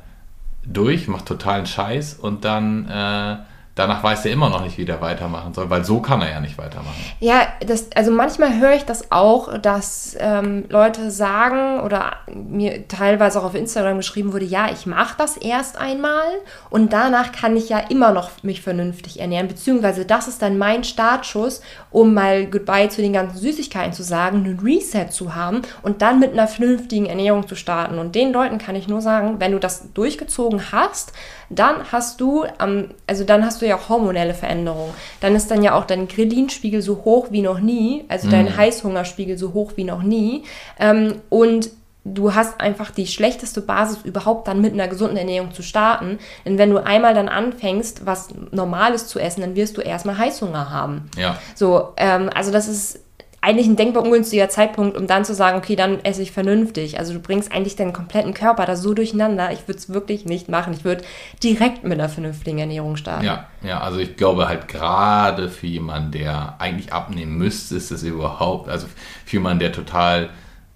B: durch, macht totalen Scheiß und dann äh, danach weiß er immer noch nicht, wie der weitermachen soll, weil so kann er ja nicht weitermachen.
A: Ja, das, also manchmal höre ich das auch, dass ähm, Leute sagen oder mir teilweise auch auf Instagram geschrieben wurde, ja, ich mache das erst einmal und danach kann ich ja immer noch mich vernünftig ernähren, beziehungsweise das ist dann mein Startschuss, um mal Goodbye zu den ganzen Süßigkeiten zu sagen, einen Reset zu haben und dann mit einer vernünftigen Ernährung zu starten. Und den Leuten kann ich nur sagen, wenn du das durchgezogen hast, dann hast du, ähm, also dann hast du ja auch hormonelle Veränderungen. Dann ist dann ja auch dein Ghrelin-Spiegel so hoch wie noch nie, also dein Heißhungerspiegel so hoch wie noch nie. Ähm, und du hast einfach die schlechteste Basis überhaupt dann mit einer gesunden Ernährung zu starten. Denn wenn du einmal dann anfängst, was Normales zu essen, dann wirst du erstmal Heißhunger haben.
B: Ja.
A: So, ähm, also das ist eigentlich ein denkbar ungünstiger Zeitpunkt, um dann zu sagen, okay, dann esse ich vernünftig. Also du bringst eigentlich deinen kompletten Körper da so durcheinander. Ich würde es wirklich nicht machen. Ich würde direkt mit einer vernünftigen Ernährung starten.
B: Ja, ja, also ich glaube halt gerade für jemanden, der eigentlich abnehmen müsste, ist es überhaupt, also für jemanden, der total,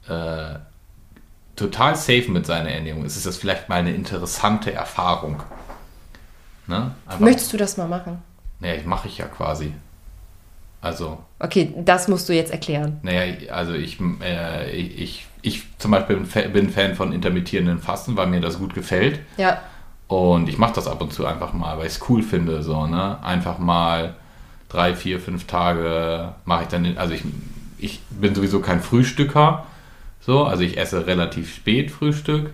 B: äh, total safe mit seiner Ernährung ist, ist das vielleicht mal eine interessante Erfahrung. Ne?
A: Möchtest du das mal machen?
B: naja, ich mache ich ja quasi. Also,
A: Okay, das musst du jetzt erklären.
B: naja, also ich, äh, ich, ich, zum Beispiel bin Fa- bin Fan von intermittierenden Fasten, weil mir das gut gefällt.
A: Ja,
B: Und ich mache das ab und zu einfach mal, weil ich es cool finde, so, ne? Einfach mal drei, vier, fünf Tage mache ich dann, also ich ich bin sowieso kein Frühstücker. So, also ich esse relativ spät Frühstück,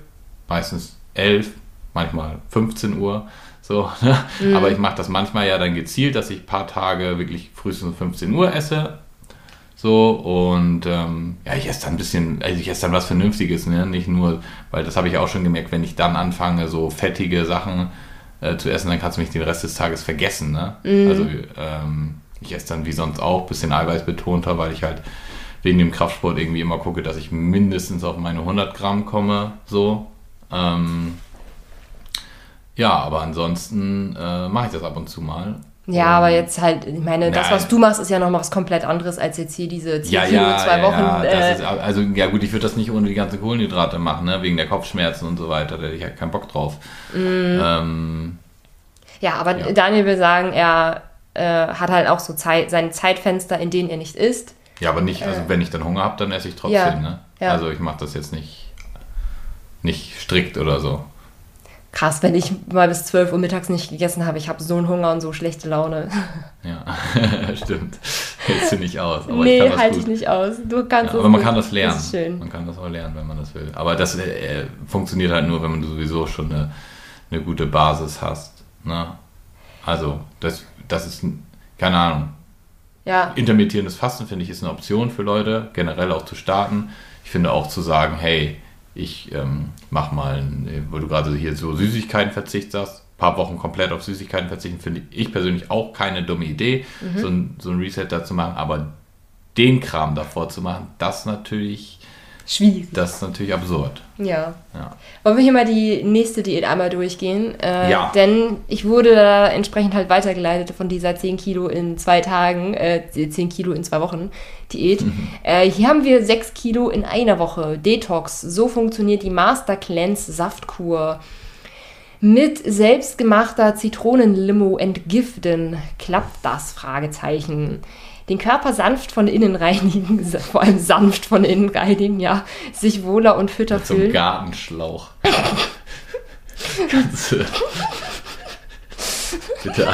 B: meistens 11, manchmal 15 Uhr. So, ne? mhm. Aber ich mache das manchmal ja dann gezielt, dass ich ein paar Tage wirklich frühestens um 15 Uhr esse. So, und ähm, ja, ich esse dann ein bisschen, also ich esse dann was Vernünftiges, ne? Nicht nur, weil das habe ich auch schon gemerkt, wenn ich dann anfange, so fettige Sachen äh, zu essen, dann kannst du mich den Rest des Tages vergessen, ne? Mhm. Also ähm, ich esse dann wie sonst auch, ein bisschen eiweißbetonter, weil ich halt wegen dem Kraftsport irgendwie immer gucke, dass ich mindestens auf meine 100 Gramm komme, so. Ähm, ja, aber ansonsten äh, mache ich das ab und zu mal.
A: Ja, aber jetzt halt, ich meine, das, was du machst, ist ja noch mal was komplett anderes als jetzt hier diese 10 ja, ja, zwei Wochen. Ja,
B: äh, ist, also, ja gut, ich würde das nicht ohne die ganzen Kohlenhydrate machen, ne? wegen der Kopfschmerzen und so weiter. Da hätte ich halt keinen Bock drauf. Mm. Ähm,
A: ja, aber ja. Daniel will sagen, er äh, hat halt auch so Zeit, sein Zeitfenster, in denen er nicht isst.
B: Ja, aber nicht, also äh, wenn ich dann Hunger habe, dann esse ich trotzdem. Ja, ne? Also ich mache das jetzt nicht, nicht strikt oder so
A: krass, wenn ich mal bis 12 Uhr mittags nicht gegessen habe. Ich habe so einen Hunger und so schlechte Laune.
B: Ja, stimmt. Hältst du nicht aus.
A: Aber nee, halte ich nicht aus. Du kannst
B: ja, aber man kann das lernen. Das ist schön. Man kann das auch lernen, wenn man das will. Aber das äh, funktioniert halt nur, wenn man sowieso schon eine, eine gute Basis hast. Ne? Also, das, das ist, keine Ahnung. Ja. Intermittierendes Fasten, finde ich, ist eine Option für Leute, generell auch zu starten. Ich finde auch zu sagen, hey, ich ähm, mach mal, wo du gerade hier so Süßigkeiten verzichtest, ein paar Wochen komplett auf Süßigkeiten verzichten, finde ich persönlich auch keine dumme Idee, mhm. so, ein, so ein Reset da zu machen, aber den Kram davor zu machen, das natürlich
A: schwierig.
B: Das ist natürlich absurd.
A: Ja. ja. Wollen wir hier mal die nächste Diät einmal durchgehen? Äh, ja. Denn ich wurde da entsprechend halt weitergeleitet von dieser 10 Kilo in zwei Tagen, äh, 10 Kilo in zwei Wochen Diät. Mhm. Äh, hier haben wir 6 Kilo in einer Woche. Detox. So funktioniert die Master Cleanse Saftkur. Mit selbstgemachter Zitronenlimo entgiften. Klappt das? Fragezeichen den Körper sanft von innen reinigen, vor allem sanft von innen reinigen, ja, sich wohler und fitter Mit fühlen.
B: So Gartenschlauch. Kannst du bitte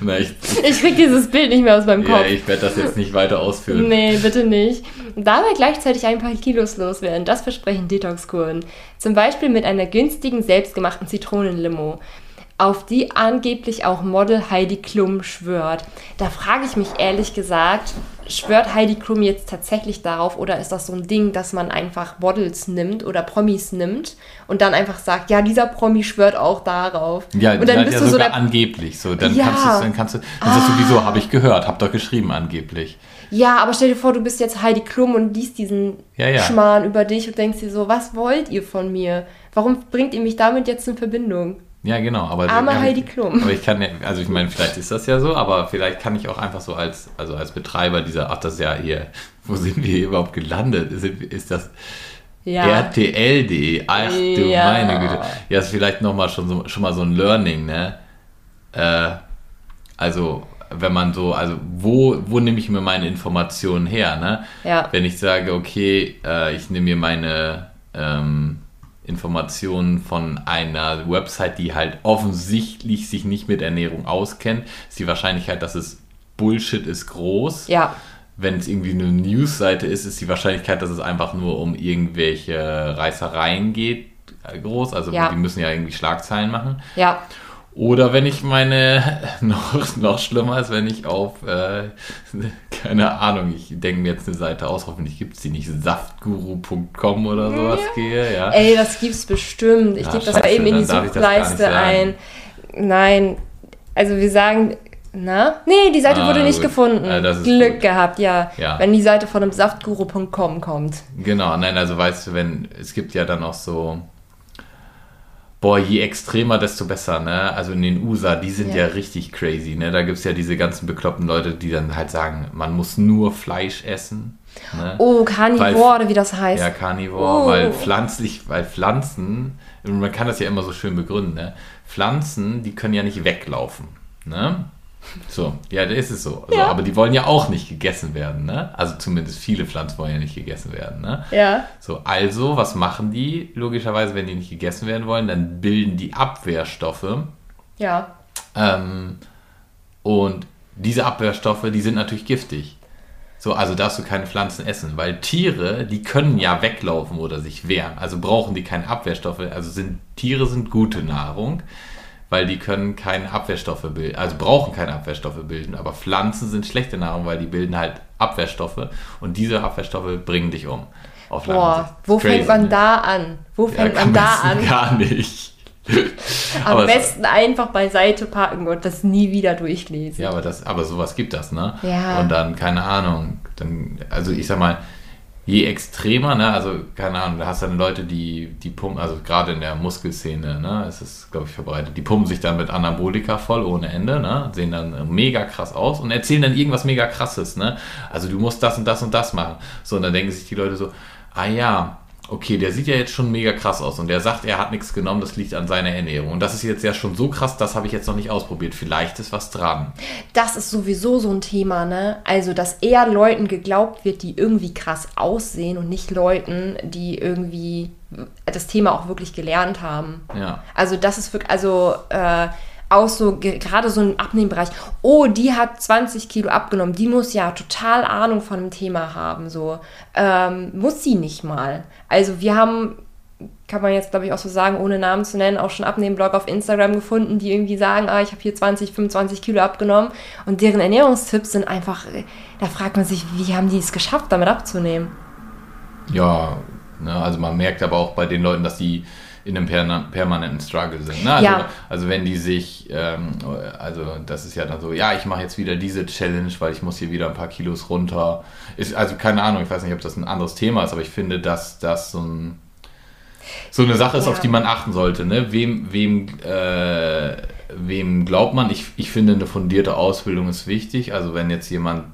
A: Na, ich, ich krieg dieses Bild nicht mehr aus meinem Kopf. Ja,
B: ich werde das jetzt nicht weiter ausführen.
A: Nee, bitte nicht. Dabei gleichzeitig ein paar Kilos loswerden, das versprechen Detox-Kuren. Zum Beispiel mit einer günstigen, selbstgemachten Zitronenlimo auf die angeblich auch Model Heidi Klum schwört. Da frage ich mich ehrlich gesagt, schwört Heidi Klum jetzt tatsächlich darauf oder ist das so ein Ding, dass man einfach Models nimmt oder Promis nimmt und dann einfach sagt, ja, dieser Promi schwört auch darauf.
B: Ja,
A: und
B: dann bist ja du so der, angeblich so, dann ja. kannst du dann kannst du dann ah. sagst du wieso habe ich gehört, hab doch geschrieben angeblich.
A: Ja, aber stell dir vor, du bist jetzt Heidi Klum und liest diesen ja, ja. Schmarrn über dich und denkst dir so, was wollt ihr von mir? Warum bringt ihr mich damit jetzt in Verbindung?
B: Ja, genau. Aber
A: Arme Heidi Klum.
B: Aber ich kann ja, also ich meine, vielleicht ist das ja so, aber vielleicht kann ich auch einfach so als, also als Betreiber dieser, ach, das ist ja hier, wo sind wir hier überhaupt gelandet? Ist, ist das ja. RTL.de? Ach du ja. meine Güte. Ja, ist vielleicht nochmal schon, so, schon mal so ein Learning, ne? Äh, also, wenn man so, also wo, wo nehme ich mir meine Informationen her, ne? Ja. Wenn ich sage, okay, äh, ich nehme mir meine, ähm, Informationen von einer Website, die halt offensichtlich sich nicht mit Ernährung auskennt, ist die Wahrscheinlichkeit, dass es Bullshit ist, groß. Ja. Wenn es irgendwie eine Newsseite ist, ist die Wahrscheinlichkeit, dass es einfach nur um irgendwelche Reißereien geht, groß. Also ja. die müssen ja irgendwie Schlagzeilen machen. Ja. Oder wenn ich meine, noch, noch schlimmer ist, wenn ich auf, äh, keine Ahnung, ich denke mir jetzt eine Seite aus, hoffentlich gibt es die nicht, saftguru.com oder sowas ja. gehe, ja.
A: Ey, das gibt's bestimmt. Ich ja, gebe das mal eben in die Suchleiste ein. Nein, also wir sagen, na? Nee, die Seite ah, wurde nicht gut. gefunden. Ah, Glück gut. gehabt, ja. ja. Wenn die Seite von einem saftguru.com kommt.
B: Genau, nein, also weißt du, wenn, es gibt ja dann auch so boah, je extremer, desto besser, ne? Also in den USA, die sind ja, ja richtig crazy, ne? Da gibt es ja diese ganzen bekloppten Leute, die dann halt sagen, man muss nur Fleisch essen.
A: Ne? Oh, Carnivore, oder wie das heißt.
B: Ja, Carnivore, oh. weil pflanzlich, weil Pflanzen, man kann das ja immer so schön begründen, ne? Pflanzen, die können ja nicht weglaufen, ne? So, ja, da ist es so. Also, ja. Aber die wollen ja auch nicht gegessen werden, ne? Also zumindest viele Pflanzen wollen ja nicht gegessen werden, ne? Ja. So, also, was machen die? Logischerweise, wenn die nicht gegessen werden wollen, dann bilden die Abwehrstoffe. Ja. Ähm, und diese Abwehrstoffe, die sind natürlich giftig. So, also darfst du keine Pflanzen essen, weil Tiere, die können ja weglaufen oder sich wehren. Also brauchen die keine Abwehrstoffe. Also sind Tiere sind gute Nahrung, weil die können keine Abwehrstoffe bilden, also brauchen keine Abwehrstoffe bilden. Aber Pflanzen sind schlechte Nahrung, weil die bilden halt Abwehrstoffe und diese Abwehrstoffe bringen dich um.
A: Auf Boah, wo Crazy, fängt man ne? da an? Wo fängt ja, man da an?
B: Gar nicht.
A: Am besten einfach beiseite packen und das nie wieder durchlesen.
B: Ja, aber, das, aber sowas gibt das, ne?
A: Ja.
B: Und dann, keine Ahnung, dann, also ich sag mal, je extremer, ne, also keine Ahnung, da hast du dann Leute, die, die pumpen, also gerade in der Muskelszene, ne, ist es, glaube ich, verbreitet, die pumpen sich dann mit Anabolika voll ohne Ende, ne, sehen dann mega krass aus und erzählen dann irgendwas mega krasses, ne, also du musst das und das und das machen. So, und dann denken sich die Leute so, ah ja, okay, der sieht ja jetzt schon mega krass aus und der sagt, er hat nichts genommen, das liegt an seiner Ernährung. Und das ist jetzt ja schon so krass, das habe ich jetzt noch nicht ausprobiert. Vielleicht ist was dran.
A: Das ist sowieso so ein Thema, ne? Also, dass eher Leuten geglaubt wird, die irgendwie krass aussehen und nicht Leuten, die irgendwie das Thema auch wirklich gelernt haben.
B: Ja.
A: Also, das ist wirklich, also, äh, auch so, gerade so im Abnehmbereich, oh, die hat 20 Kilo abgenommen, die muss ja total Ahnung von dem Thema haben, so. Ähm, muss sie nicht mal. Also wir haben, kann man jetzt glaube ich auch so sagen, ohne Namen zu nennen, auch schon Abnehmen-Blog auf Instagram gefunden, die irgendwie sagen, ah, ich habe hier 20, 25 Kilo abgenommen und deren Ernährungstipps sind einfach, da fragt man sich, wie haben die es geschafft, damit abzunehmen?
B: Ja, ne, also man merkt aber auch bei den Leuten, dass die in einem permanenten Struggle sind. Ne? Also,
A: ja.
B: also wenn die sich, ähm, also das ist ja dann so, ja, ich mache jetzt wieder diese Challenge, weil ich muss hier wieder ein paar Kilos runter. Ist, also keine Ahnung, ich weiß nicht, ob das ein anderes Thema ist, aber ich finde, dass das so, ein, so eine Sache ist, ja. auf die man achten sollte. Ne? Wem, wem, äh, wem glaubt man? Ich, ich finde, eine fundierte Ausbildung ist wichtig. Also wenn jetzt jemand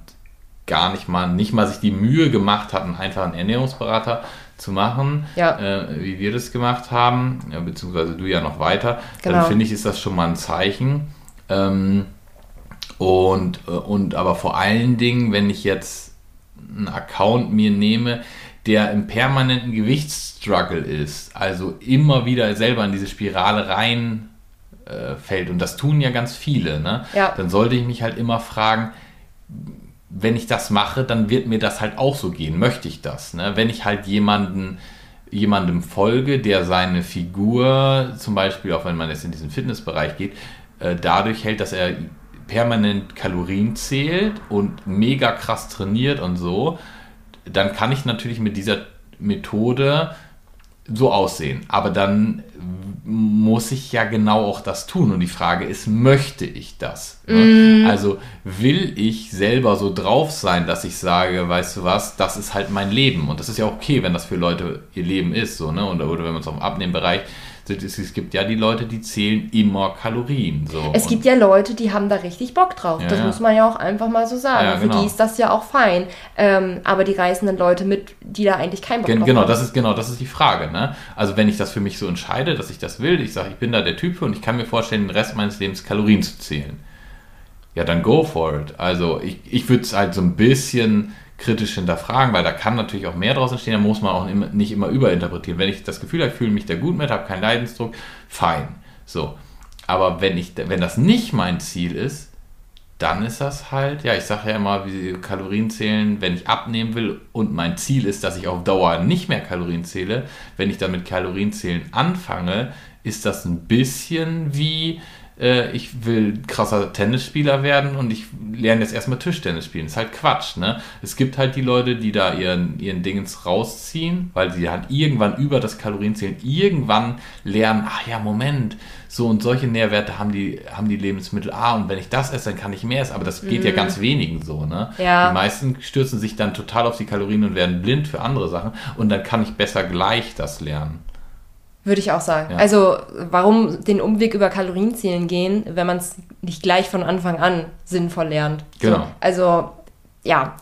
B: gar nicht mal, nicht mal sich die Mühe gemacht hat, einen einfachen Ernährungsberater zu machen,
A: ja.
B: äh, wie wir das gemacht haben, ja, beziehungsweise du ja noch weiter, genau. dann finde ich, ist das schon mal ein Zeichen. Ähm, und, äh, und aber vor allen Dingen, wenn ich jetzt einen Account mir nehme, der im permanenten Gewichtsstruggle ist, also immer wieder selber in diese Spirale rein äh, fällt, und das tun ja ganz viele, ne?
A: Ja.
B: dann sollte ich mich halt immer fragen, wenn ich das mache, dann wird mir das halt auch so gehen. Möchte ich das? Ne? Wenn ich halt jemanden, jemandem folge, der seine Figur, zum Beispiel, auch wenn man jetzt in diesen Fitnessbereich geht, äh, dadurch hält, dass er permanent Kalorien zählt und mega krass trainiert und so, dann kann ich natürlich mit dieser Methode so aussehen. Aber dann muss ich ja genau auch das tun. Und die Frage ist, möchte ich das? Ne? Mm. Also will ich selber so drauf sein, dass ich sage, weißt du was, das ist halt mein Leben. Und das ist ja okay, wenn das für Leute ihr Leben ist. So, ne? oder, oder wenn man es auf dem Abnehmbereich es gibt ja die Leute, die zählen immer Kalorien. So.
A: Es gibt ja Leute, die haben da richtig Bock drauf. Ja, das ja. muss man ja auch einfach mal so sagen. Ja, genau. Für die ist das ja auch fein. Ähm, aber die reißen dann Leute mit, die da eigentlich keinen Bock
B: Gen
A: drauf
B: genau,
A: haben.
B: Das ist, genau, das ist die Frage. Ne? Also wenn ich das für mich so entscheide, dass ich das will, ich sage, ich bin da der Typ für und ich kann mir vorstellen, den Rest meines Lebens Kalorien zu zählen. Ja, dann go for it. Also ich, ich würde es halt so ein bisschen kritisch hinterfragen, weil da kann natürlich auch mehr draus entstehen, da muss man auch nicht immer überinterpretieren. Wenn ich das Gefühl habe, ich fühle mich da gut mit, habe keinen Leidensdruck, fein. So. Aber wenn, ich, wenn das nicht mein Ziel ist, dann ist das halt, ja, ich sage ja immer, wie Kalorien zählen, wenn ich abnehmen will und mein Ziel ist, dass ich auf Dauer nicht mehr Kalorien zähle, wenn ich dann mit Kalorienzählen anfange, ist das ein bisschen wie, äh, ich will krasser Tennisspieler werden und ich lerne jetzt erstmal Tischtennis spielen. Das ist halt Quatsch, ne? Es gibt halt die Leute, die da ihren, ihren Dingens rausziehen, weil sie halt irgendwann über das Kalorienzählen irgendwann lernen, ach ja, Moment, so und solche Nährwerte haben die, haben die Lebensmittel A und wenn ich das esse, dann kann ich mehr essen. Aber das geht mhm. ja ganz wenigen so, ne?
A: Ja.
B: Die meisten stürzen sich dann total auf die Kalorien und werden blind für andere Sachen und dann kann ich besser gleich das lernen.
A: Würde ich auch sagen. Ja. Also, warum den Umweg über Kalorienzählen gehen, wenn man es nicht gleich von Anfang an sinnvoll lernt?
B: Genau.
A: So, also, ja,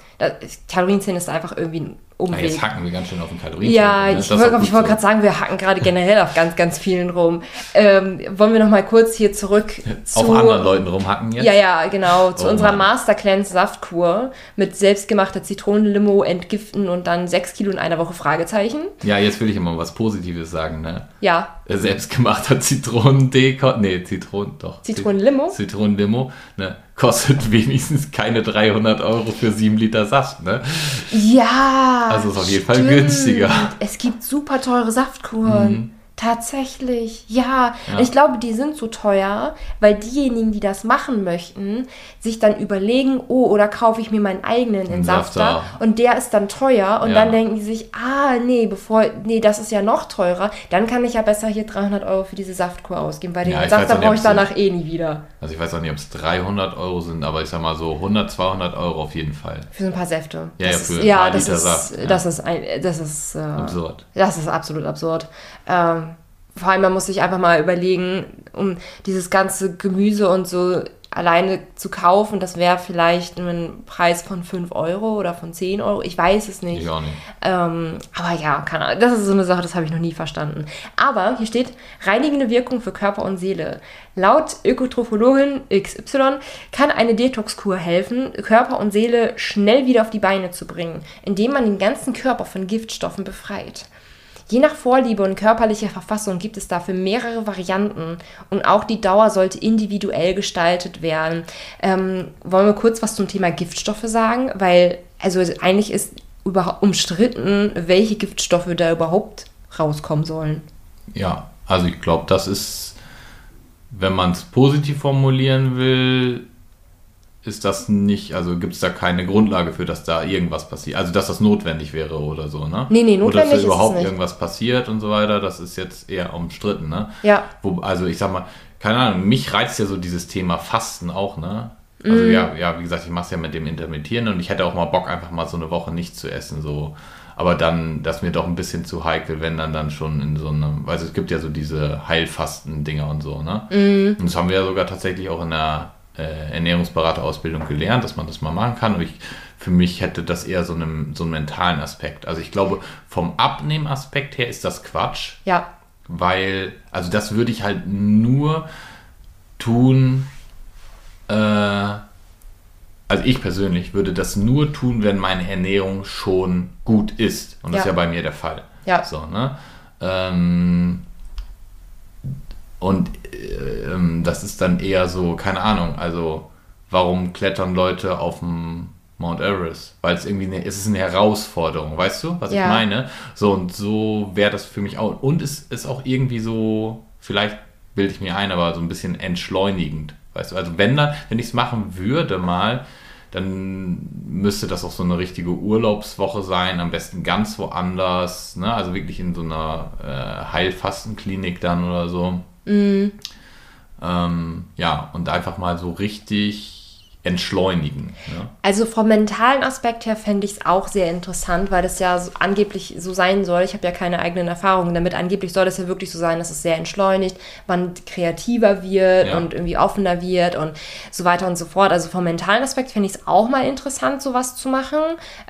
A: Kalorienzählen ist einfach irgendwie ein Umweg.
B: Ja, jetzt hacken wir ganz schön auf den Kalorien.
A: Ja, ne? ich wollte wollt so. gerade sagen, wir hacken gerade generell auf ganz, ganz vielen rum. Ähm, wollen wir noch mal kurz hier zurück
B: zu... Auf anderen Leuten rumhacken jetzt?
A: Ja, ja, genau. Zu oh, unserer Mann. Master Cleanse Saftkur mit selbstgemachter Zitronenlimo entgiften und dann sechs Kilo in einer Woche Fragezeichen.
B: Ja, jetzt will ich immer was Positives sagen, ne?
A: Ja.
B: Selbstgemachter Zitronendekot... Nee, Zitronen... Doch.
A: Zitronenlimo?
B: Zitronenlimo, ne? Kostet wenigstens keine 300 Euro für 7 Liter Saft, ne?
A: Ja.
B: Also ist auf jeden Fall günstiger.
A: Es gibt super teure Saftkuren.
B: Mhm.
A: Tatsächlich, ja.
B: Ja.
A: Ich glaube, die sind so teuer, weil diejenigen, die das machen möchten, sich dann überlegen, oh, oder kaufe ich mir meinen eigenen Entsafter und der ist dann teuer und
B: Ja.
A: dann denken die sich, ah, nee, bevor, nee, das ist ja noch teurer, dann kann ich ja besser hier 300 Euro für diese Saftkur ausgeben, weil den
B: Ja,
A: Entsafter brauche ich danach eh nie wieder.
B: Also ich weiß auch nicht, ob es 300 Euro sind, aber ich sag mal so 100, 200 Euro auf jeden Fall.
A: Für so ein paar Säfte.
B: Ja,
A: das
B: ja, für
A: ist, ja, das
B: Liter
A: ist,
B: Saft, ja.
A: das ist ein, das ist äh,
B: Absurd.
A: Das ist absolut absurd. Ähm, vor allem, man muss sich einfach mal überlegen, um dieses ganze Gemüse und so alleine zu kaufen, das wäre vielleicht ein Preis von 5 Euro oder von 10 Euro. Ich weiß es nicht.
B: Ich auch nicht.
A: Ähm, aber ja, keine Ahnung. Das ist so eine Sache, das habe ich noch nie verstanden. Aber hier steht reinigende Wirkung für Körper und Seele. Laut Ökotrophologin XY kann eine Detox-Kur helfen, Körper und Seele schnell wieder auf die Beine zu bringen, indem man den ganzen Körper von Giftstoffen befreit. Je nach Vorliebe und körperlicher Verfassung gibt es dafür mehrere Varianten und auch die Dauer sollte individuell gestaltet werden. Ähm, wollen wir kurz was zum Thema Giftstoffe sagen? Weil, also eigentlich ist überhaupt umstritten, welche Giftstoffe da überhaupt rauskommen sollen.
B: Ja, also ich glaube, das ist, wenn man es positiv formulieren will, ist das nicht, also gibt es da keine Grundlage für, dass da irgendwas passiert. Also dass das notwendig wäre oder so, ne?
A: Nee, nee,
B: Oder
A: notwendig
B: dass
A: ist es
B: da überhaupt irgendwas passiert und so weiter, das ist jetzt eher umstritten, ne?
A: Ja.
B: Wo, also ich sag mal, keine Ahnung, mich reizt ja so dieses Thema Fasten auch, ne? Also
A: Mhm.
B: ja, ja, wie gesagt, ich mache es ja mit dem Intermittieren und ich hätte auch mal Bock, einfach mal so eine Woche nicht zu essen, so. Aber dann, das mir doch ein bisschen zu heikel, wenn dann dann schon in so einem, also es gibt ja so diese Heilfasten-Dinger und so, ne?
A: Mhm.
B: Und das haben wir ja sogar tatsächlich auch in der äh, Ernährungsberaterausbildung gelernt, dass man das mal machen kann. Und ich, für mich hätte das eher so einen, so einen mentalen Aspekt. Also ich glaube, vom Abnehmen-Aspekt her ist das Quatsch
A: Ja.
B: weil, also das würde ich halt nur tun, äh, also ich persönlich würde das nur tun, wenn meine Ernährung schon gut ist. Und das
A: Ja.
B: ist ja bei mir der Fall.
A: Ja.
B: So, ne? Ähm, und äh, ähm, das ist dann eher so, keine Ahnung, also warum klettern Leute auf dem Mount Everest? Weil es irgendwie eine, es ist eine Herausforderung, weißt du, was
A: Ja.
B: ich meine? So und so wäre das für mich auch. Und es ist auch irgendwie so, vielleicht bilde ich mir ein, aber so ein bisschen entschleunigend, weißt du? Also wenn dann, wenn ich es machen würde mal, dann müsste das auch so eine richtige Urlaubswoche sein, am besten ganz woanders, ne? also wirklich in so einer äh, Heilfastenklinik dann oder so. Ähm, ja, und einfach mal so richtig entschleunigen. Ne?
A: Also vom mentalen Aspekt her fände ich es auch sehr interessant, weil das ja so angeblich so sein soll. Ich habe ja keine eigenen Erfahrungen damit. Angeblich soll das ja wirklich so sein, dass es sehr entschleunigt, man kreativer wird
B: Ja.
A: und irgendwie offener wird und so weiter und so fort. Also vom mentalen Aspekt fände ich es auch mal interessant, sowas zu machen.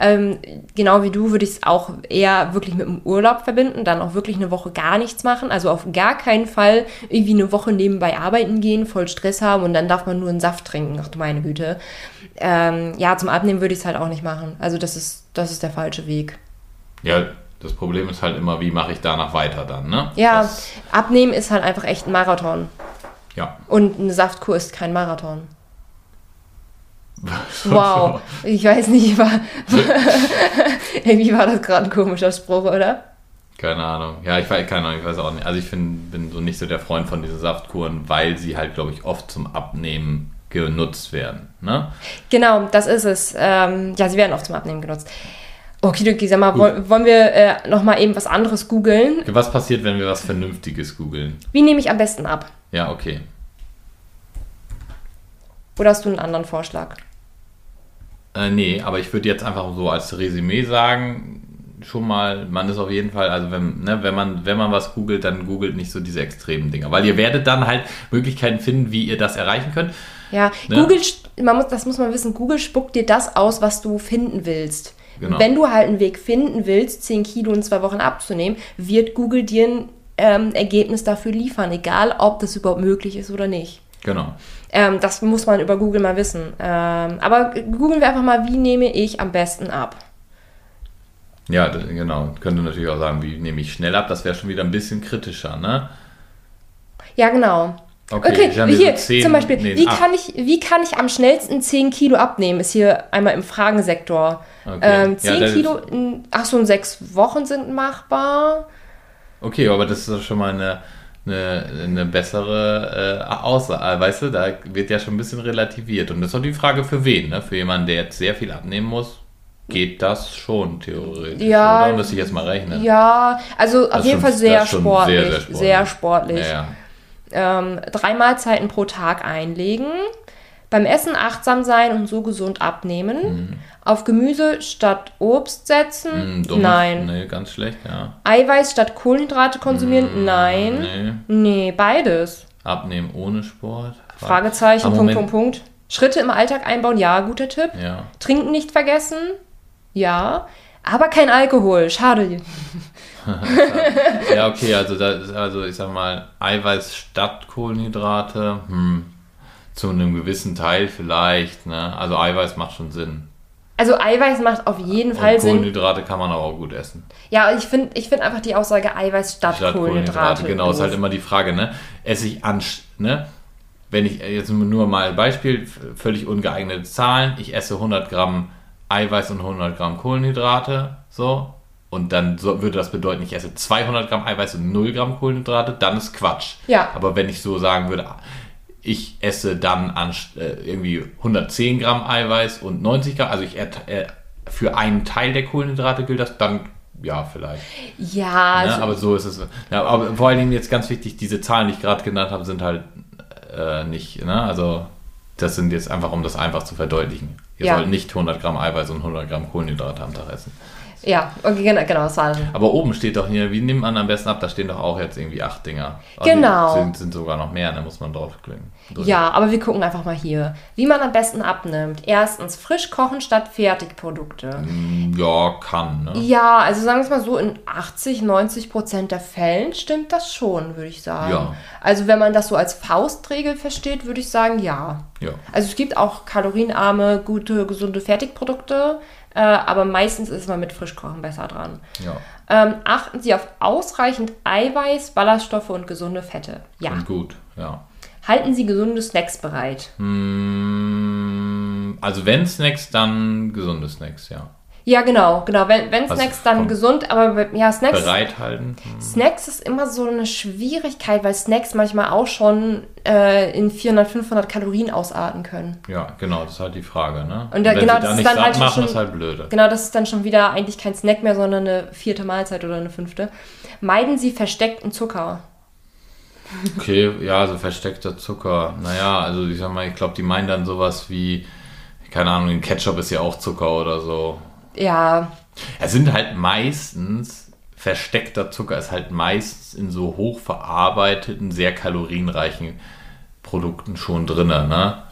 A: Ähm, genau wie du würde ich es auch eher wirklich mit dem Urlaub verbinden, dann auch wirklich eine Woche gar nichts machen. Also auf gar keinen Fall irgendwie eine Woche nebenbei arbeiten gehen, voll Stress haben und dann darf man nur einen Saft trinken. Ach du meine Güte. Ähm, ja, zum Abnehmen würde ich es halt auch nicht machen. Also das ist, das ist der falsche Weg.
B: Ja, das Problem ist halt immer, wie mache ich danach weiter dann, ne?
A: Ja,
B: Das,
A: Abnehmen ist halt einfach echt ein Marathon.
B: ja.
A: Und eine Saftkur ist kein Marathon. Wow. Ich weiß nicht, war, irgendwie war das gerade ein komischer Spruch, oder?
B: Keine Ahnung. Ja, ich weiß, keine Ahnung, ich weiß auch nicht. Also ich find, bin so nicht so der Freund von diesen Saftkuren, weil sie halt, glaube ich, oft zum Abnehmen genutzt werden. Ne?
A: Genau, das ist es. Ähm, ja, sie werden oft zum Abnehmen genutzt. Okay, sag mal, woll- wollen wir äh, noch mal eben was anderes googeln?
B: Was passiert, wenn wir was Vernünftiges googeln?
A: Wie nehme ich am besten ab?
B: Ja, okay.
A: Oder hast du einen anderen Vorschlag?
B: Äh, nee, aber ich würde jetzt einfach so als Resümee sagen, schon mal, man ist auf jeden Fall, also wenn, ne, wenn man, wenn man was googelt, dann googelt nicht so diese extremen Dinger. Weil ihr werdet dann halt Möglichkeiten finden, wie ihr das erreichen könnt.
A: Ja,
B: Ne?
A: Google, man muss, das muss man wissen, Google spuckt dir das aus, was du finden willst.
B: Genau.
A: Wenn du halt einen Weg finden willst, 10 Kilo in zwei Wochen abzunehmen, wird Google dir ein ähm, Ergebnis dafür liefern, egal ob das überhaupt möglich ist oder nicht.
B: Genau.
A: Ähm, das muss man über Google mal wissen. Ähm, aber googeln wir einfach mal, wie nehme ich am besten ab?
B: Ja, genau. Könnte natürlich auch sagen, wie nehme ich schnell ab, das wäre schon wieder ein bisschen kritischer, ne?
A: Ja, genau. Okay,
B: habe hier so zehn-
A: zum Beispiel,
B: nee,
A: wie, kann ich, wie kann ich am schnellsten 10 Kilo abnehmen? Ist hier einmal im Fragensektor.
B: Okay.
A: Ähm,
B: Ja,
A: 10
B: das
A: Kilo, in, ach so, in sechs Wochen sind machbar.
B: Okay, aber das ist doch schon mal eine, eine, eine bessere äh, Aussage. Weißt du, da wird ja schon ein bisschen relativiert. Und das ist doch die Frage für wen, ne? Für jemanden, der jetzt sehr viel abnehmen muss, geht das schon theoretisch.
A: Ja,
B: Oder müsste ich jetzt mal rechnen.
A: Ja, also auf jeden
B: schon-
A: Fall sehr sportlich.
B: sehr,
A: Sehr,
B: sehr sportlich.
A: sportlich.
B: Ja, ja.
A: Ähm, drei Mahlzeiten pro Tag einlegen. Beim Essen achtsam sein und so gesund abnehmen. Auf Gemüse statt Obst setzen?
B: Hm,
A: Nein.
B: Nee, ganz schlecht, ja.
A: Eiweiß statt Kohlenhydrate konsumieren? Nein.
B: Hm, Nee.
A: Nee, beides.
B: Abnehmen ohne Sport.
A: Fragezeichen, Punkt. Punkt, Punkt. Schritte im Alltag einbauen? Ja, guter Tipp.
B: Ja.
A: Trinken nicht vergessen? Ja. Aber kein Alkohol. Schade.
B: Ja, okay, also da ist also ich sag mal, Eiweiß statt Kohlenhydrate, hm, zu einem gewissen Teil vielleicht, ne? Also Eiweiß macht schon Sinn.
A: Also Eiweiß macht auf jeden Fall
B: Und
A: Sinn.
B: Kohlenhydrate kann man aber auch gut essen.
A: Ja, ich finde ich find einfach die Aussage Eiweiß statt,
B: Statt
A: Kohlenhydrate.
B: genau, ist halt immer die Frage, ne? Esse ich an, ne? Wenn ich jetzt nur mal ein Beispiel, völlig ungeeignete Zahlen, ich esse 100 Gramm Eiweiß und 100 Gramm Kohlenhydrate, so, und dann so, würde das bedeuten, ich esse 200 Gramm Eiweiß und 0 Gramm Kohlenhydrate, dann ist Quatsch.
A: Ja.
B: Aber wenn ich so sagen würde, ich esse dann an, äh, irgendwie 110 Gramm Eiweiß und 90 Gramm, also ich äh, für einen Teil der Kohlenhydrate gilt das, dann ja, vielleicht.
A: Ja,
B: Ne?
A: also,
B: Aber so ist es. Ja, aber vor allen Dingen jetzt ganz wichtig, diese Zahlen, die ich gerade genannt habe, sind halt äh, nicht, ne? Also das sind jetzt einfach, um das einfach zu verdeutlichen. Ihr
A: Ja.
B: sollt nicht 100 Gramm Eiweiß und 100 Gramm Kohlenhydrate am Tag essen.
A: Ja, okay, genau, genau, das war dann.
B: Aber oben steht doch hier, wie nimmt man am besten ab? Da stehen doch auch jetzt irgendwie acht Dinger. Also
A: Genau.
B: Sind, sind sogar noch mehr, da muss man draufklicken.
A: Ja, aber wir gucken einfach mal hier. Wie man am besten abnimmt. Erstens, frisch kochen statt Fertigprodukte.
B: Ja, kann, ne?
A: Ja, also sagen wir es mal so, in 80, 90 Prozent der Fällen stimmt das schon, würde ich sagen.
B: Ja.
A: Also wenn man das so als Faustregel versteht, würde ich sagen, ja.
B: Ja.
A: Also es gibt auch kalorienarme, gute, gesunde Fertigprodukte, äh, aber meistens ist man mit Frischkochen besser dran.
B: Ja.
A: Ähm, achten Sie auf ausreichend Eiweiß, Ballaststoffe und gesunde Fette. Ja.
B: Und gut, ja.
A: Halten Sie gesunde Snacks bereit.
B: Mm, Also wenn Snacks, dann gesunde Snacks, ja.
A: Ja, genau, genau. Wenn, wenn
B: Was
A: Snacks, dann gesund, aber ja, Snacks.
B: Bereithalten. Hm.
A: Snacks ist immer so eine Schwierigkeit, weil Snacks manchmal auch schon äh, in 400, 500 Kalorien ausarten können.
B: Ja, genau, das ist halt die Frage, ne?
A: Und da-
B: wenn
A: genau,
B: sie
A: das
B: da
A: ist
B: nicht
A: dann halt
B: machen,
A: schon-
B: ist halt blöde.
A: Genau, das ist dann schon wieder eigentlich kein Snack mehr, sondern eine vierte Mahlzeit oder eine fünfte. Meiden Sie versteckten Zucker.
B: Okay, ja, so versteckter Zucker. Naja, also ich sag mal, ich glaube, die meinen dann sowas wie, keine Ahnung, in Ketchup ist ja auch Zucker oder so.
A: Ja,
B: Es sind halt meistens, versteckter Zucker ist halt meistens in so hochverarbeiteten, sehr kalorienreichen Produkten schon drin, ne?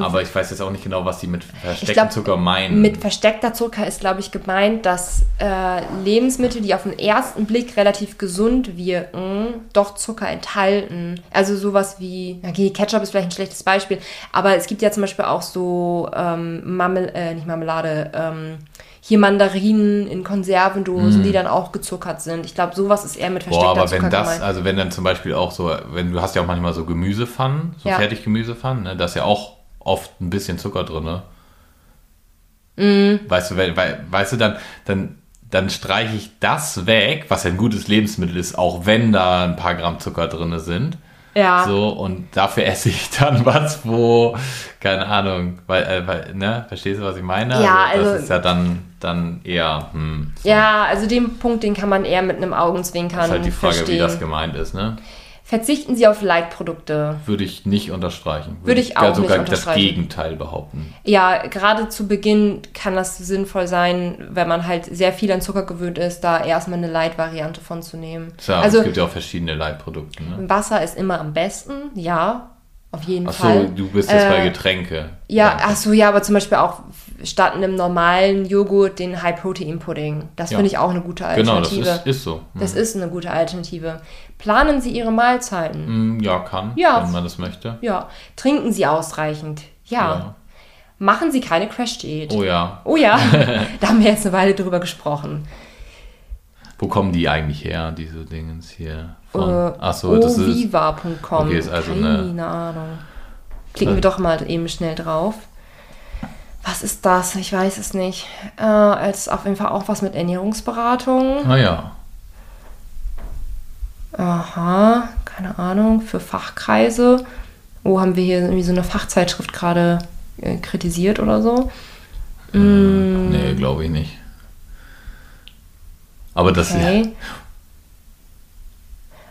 B: Aber ich weiß jetzt auch nicht genau, was die mit verstecktem
A: Mm. glaub,
B: Zucker meinen.
A: mit versteckter Zucker ist, glaube ich, gemeint, dass äh, Lebensmittel, die auf den ersten Blick relativ gesund wirken, doch Zucker enthalten. Also sowas wie, okay, Ketchup ist vielleicht ein schlechtes Beispiel, aber es gibt ja zum Beispiel auch so ähm, Marmel äh, nicht Marmelade, ähm, hier Mandarinen in Konservendosen, die dann auch gezuckert sind. Ich glaube, sowas ist eher mit versteckter
B: Mm. Boah, aber
A: Zucker
B: wenn das,
A: gemeint.
B: also wenn dann zum Beispiel auch so, wenn du hast ja auch manchmal so Gemüsepfannen, so
A: Ja.
B: Fertiggemüsepfannen, ne, da ist ja auch oft ein bisschen Zucker drin, ne?
A: Mhm.
B: Weißt du, weil, weil, weißt du, dann, dann, dann streiche ich das weg, was ja ein gutes Lebensmittel ist, auch wenn da ein paar Gramm Zucker drin sind.
A: Ja.
B: So, und dafür esse ich dann was, wo, keine Ahnung, weil, äh, weil ne, verstehst du, was ich meine?
A: Ja,
B: das
A: also-
B: ist ja dann, dann eher, hm, so.
A: Ja, also den Punkt, den kann man eher mit einem Augenzwinkern
B: ist halt die Frage,
A: verstehen.
B: wie das gemeint ist, ne?
A: Verzichten Sie auf Leitprodukte.
B: Würde ich nicht unterstreichen.
A: Würde ich auch
B: gar
A: nicht
B: sogar das
A: unterstreichen.
B: Gegenteil behaupten.
A: Ja, gerade zu Beginn kann das sinnvoll sein, wenn man halt sehr viel an Zucker gewöhnt ist, da erstmal eine Light-Variante von zu nehmen.
B: Tja,
A: also
B: es gibt ja auch verschiedene Leitprodukte, ne?
A: Wasser ist immer am besten, ja, auf jeden
B: Achso,
A: Fall.
B: du bist jetzt bei
A: Äh,
B: Getränke.
A: Ja, ach so, ja, aber zum Beispiel auch statt einem normalen Joghurt den High-Protein-Pudding. Das
B: Ja.
A: finde ich auch eine gute
B: Genau, das
A: Alternative.
B: ist, ist so. Hm.
A: das ist eine gute Alternative. Planen Sie Ihre Mahlzeiten.
B: Hm, Ja, kann,
A: Ja.
B: wenn man das möchte.
A: Ja. Trinken Sie ausreichend. Ja.
B: Ja.
A: Machen Sie keine Crash-Diät.
B: Oh ja.
A: Oh ja, da haben wir jetzt eine Weile drüber gesprochen.
B: Wo kommen die eigentlich her, diese Dingens hier? Von,
A: Äh,
B: achso, das ist.
A: oviva.com.
B: Okay, ist also
A: Keine
B: eine-
A: Ahnung. Klicken wir doch mal eben schnell drauf. Was ist das? Ich weiß es nicht. Äh, es ist auf jeden Fall auch was mit Ernährungsberatung.
B: Naja.
A: Aha, keine Ahnung, für Fachkreise. Oh, haben wir hier irgendwie so eine Fachzeitschrift gerade äh, kritisiert oder so? Mm,
B: Nee, glaube ich nicht. Aber das
A: okay.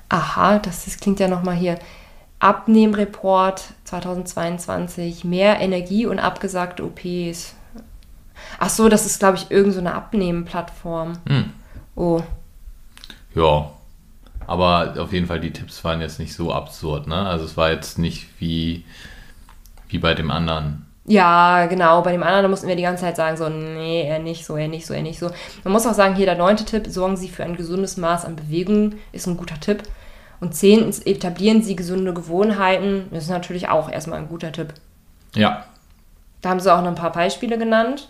A: Aha, das, das klingt ja nochmal hier. Abnehmreport 2022, mehr Energie und abgesagte OPs. Ach so, das ist, glaube ich, irgendeine so eine Abnehmplattform.
B: Hm.
A: Oh,
B: Ja. Aber auf jeden Fall, die Tipps waren jetzt nicht so absurd, ne? Also es war jetzt nicht wie, wie bei dem anderen.
A: Ja, genau. Bei dem anderen mussten wir die ganze Zeit sagen, so, nee, eher nicht so, eher nicht so, eher nicht so. Man muss auch sagen, hier der neunte Tipp, sorgen Sie für ein gesundes Maß an Bewegung, ist ein guter Tipp. Und zehntens, etablieren Sie gesunde Gewohnheiten, das ist natürlich auch erstmal ein guter Tipp.
B: Ja.
A: Da haben sie auch noch ein paar Beispiele genannt.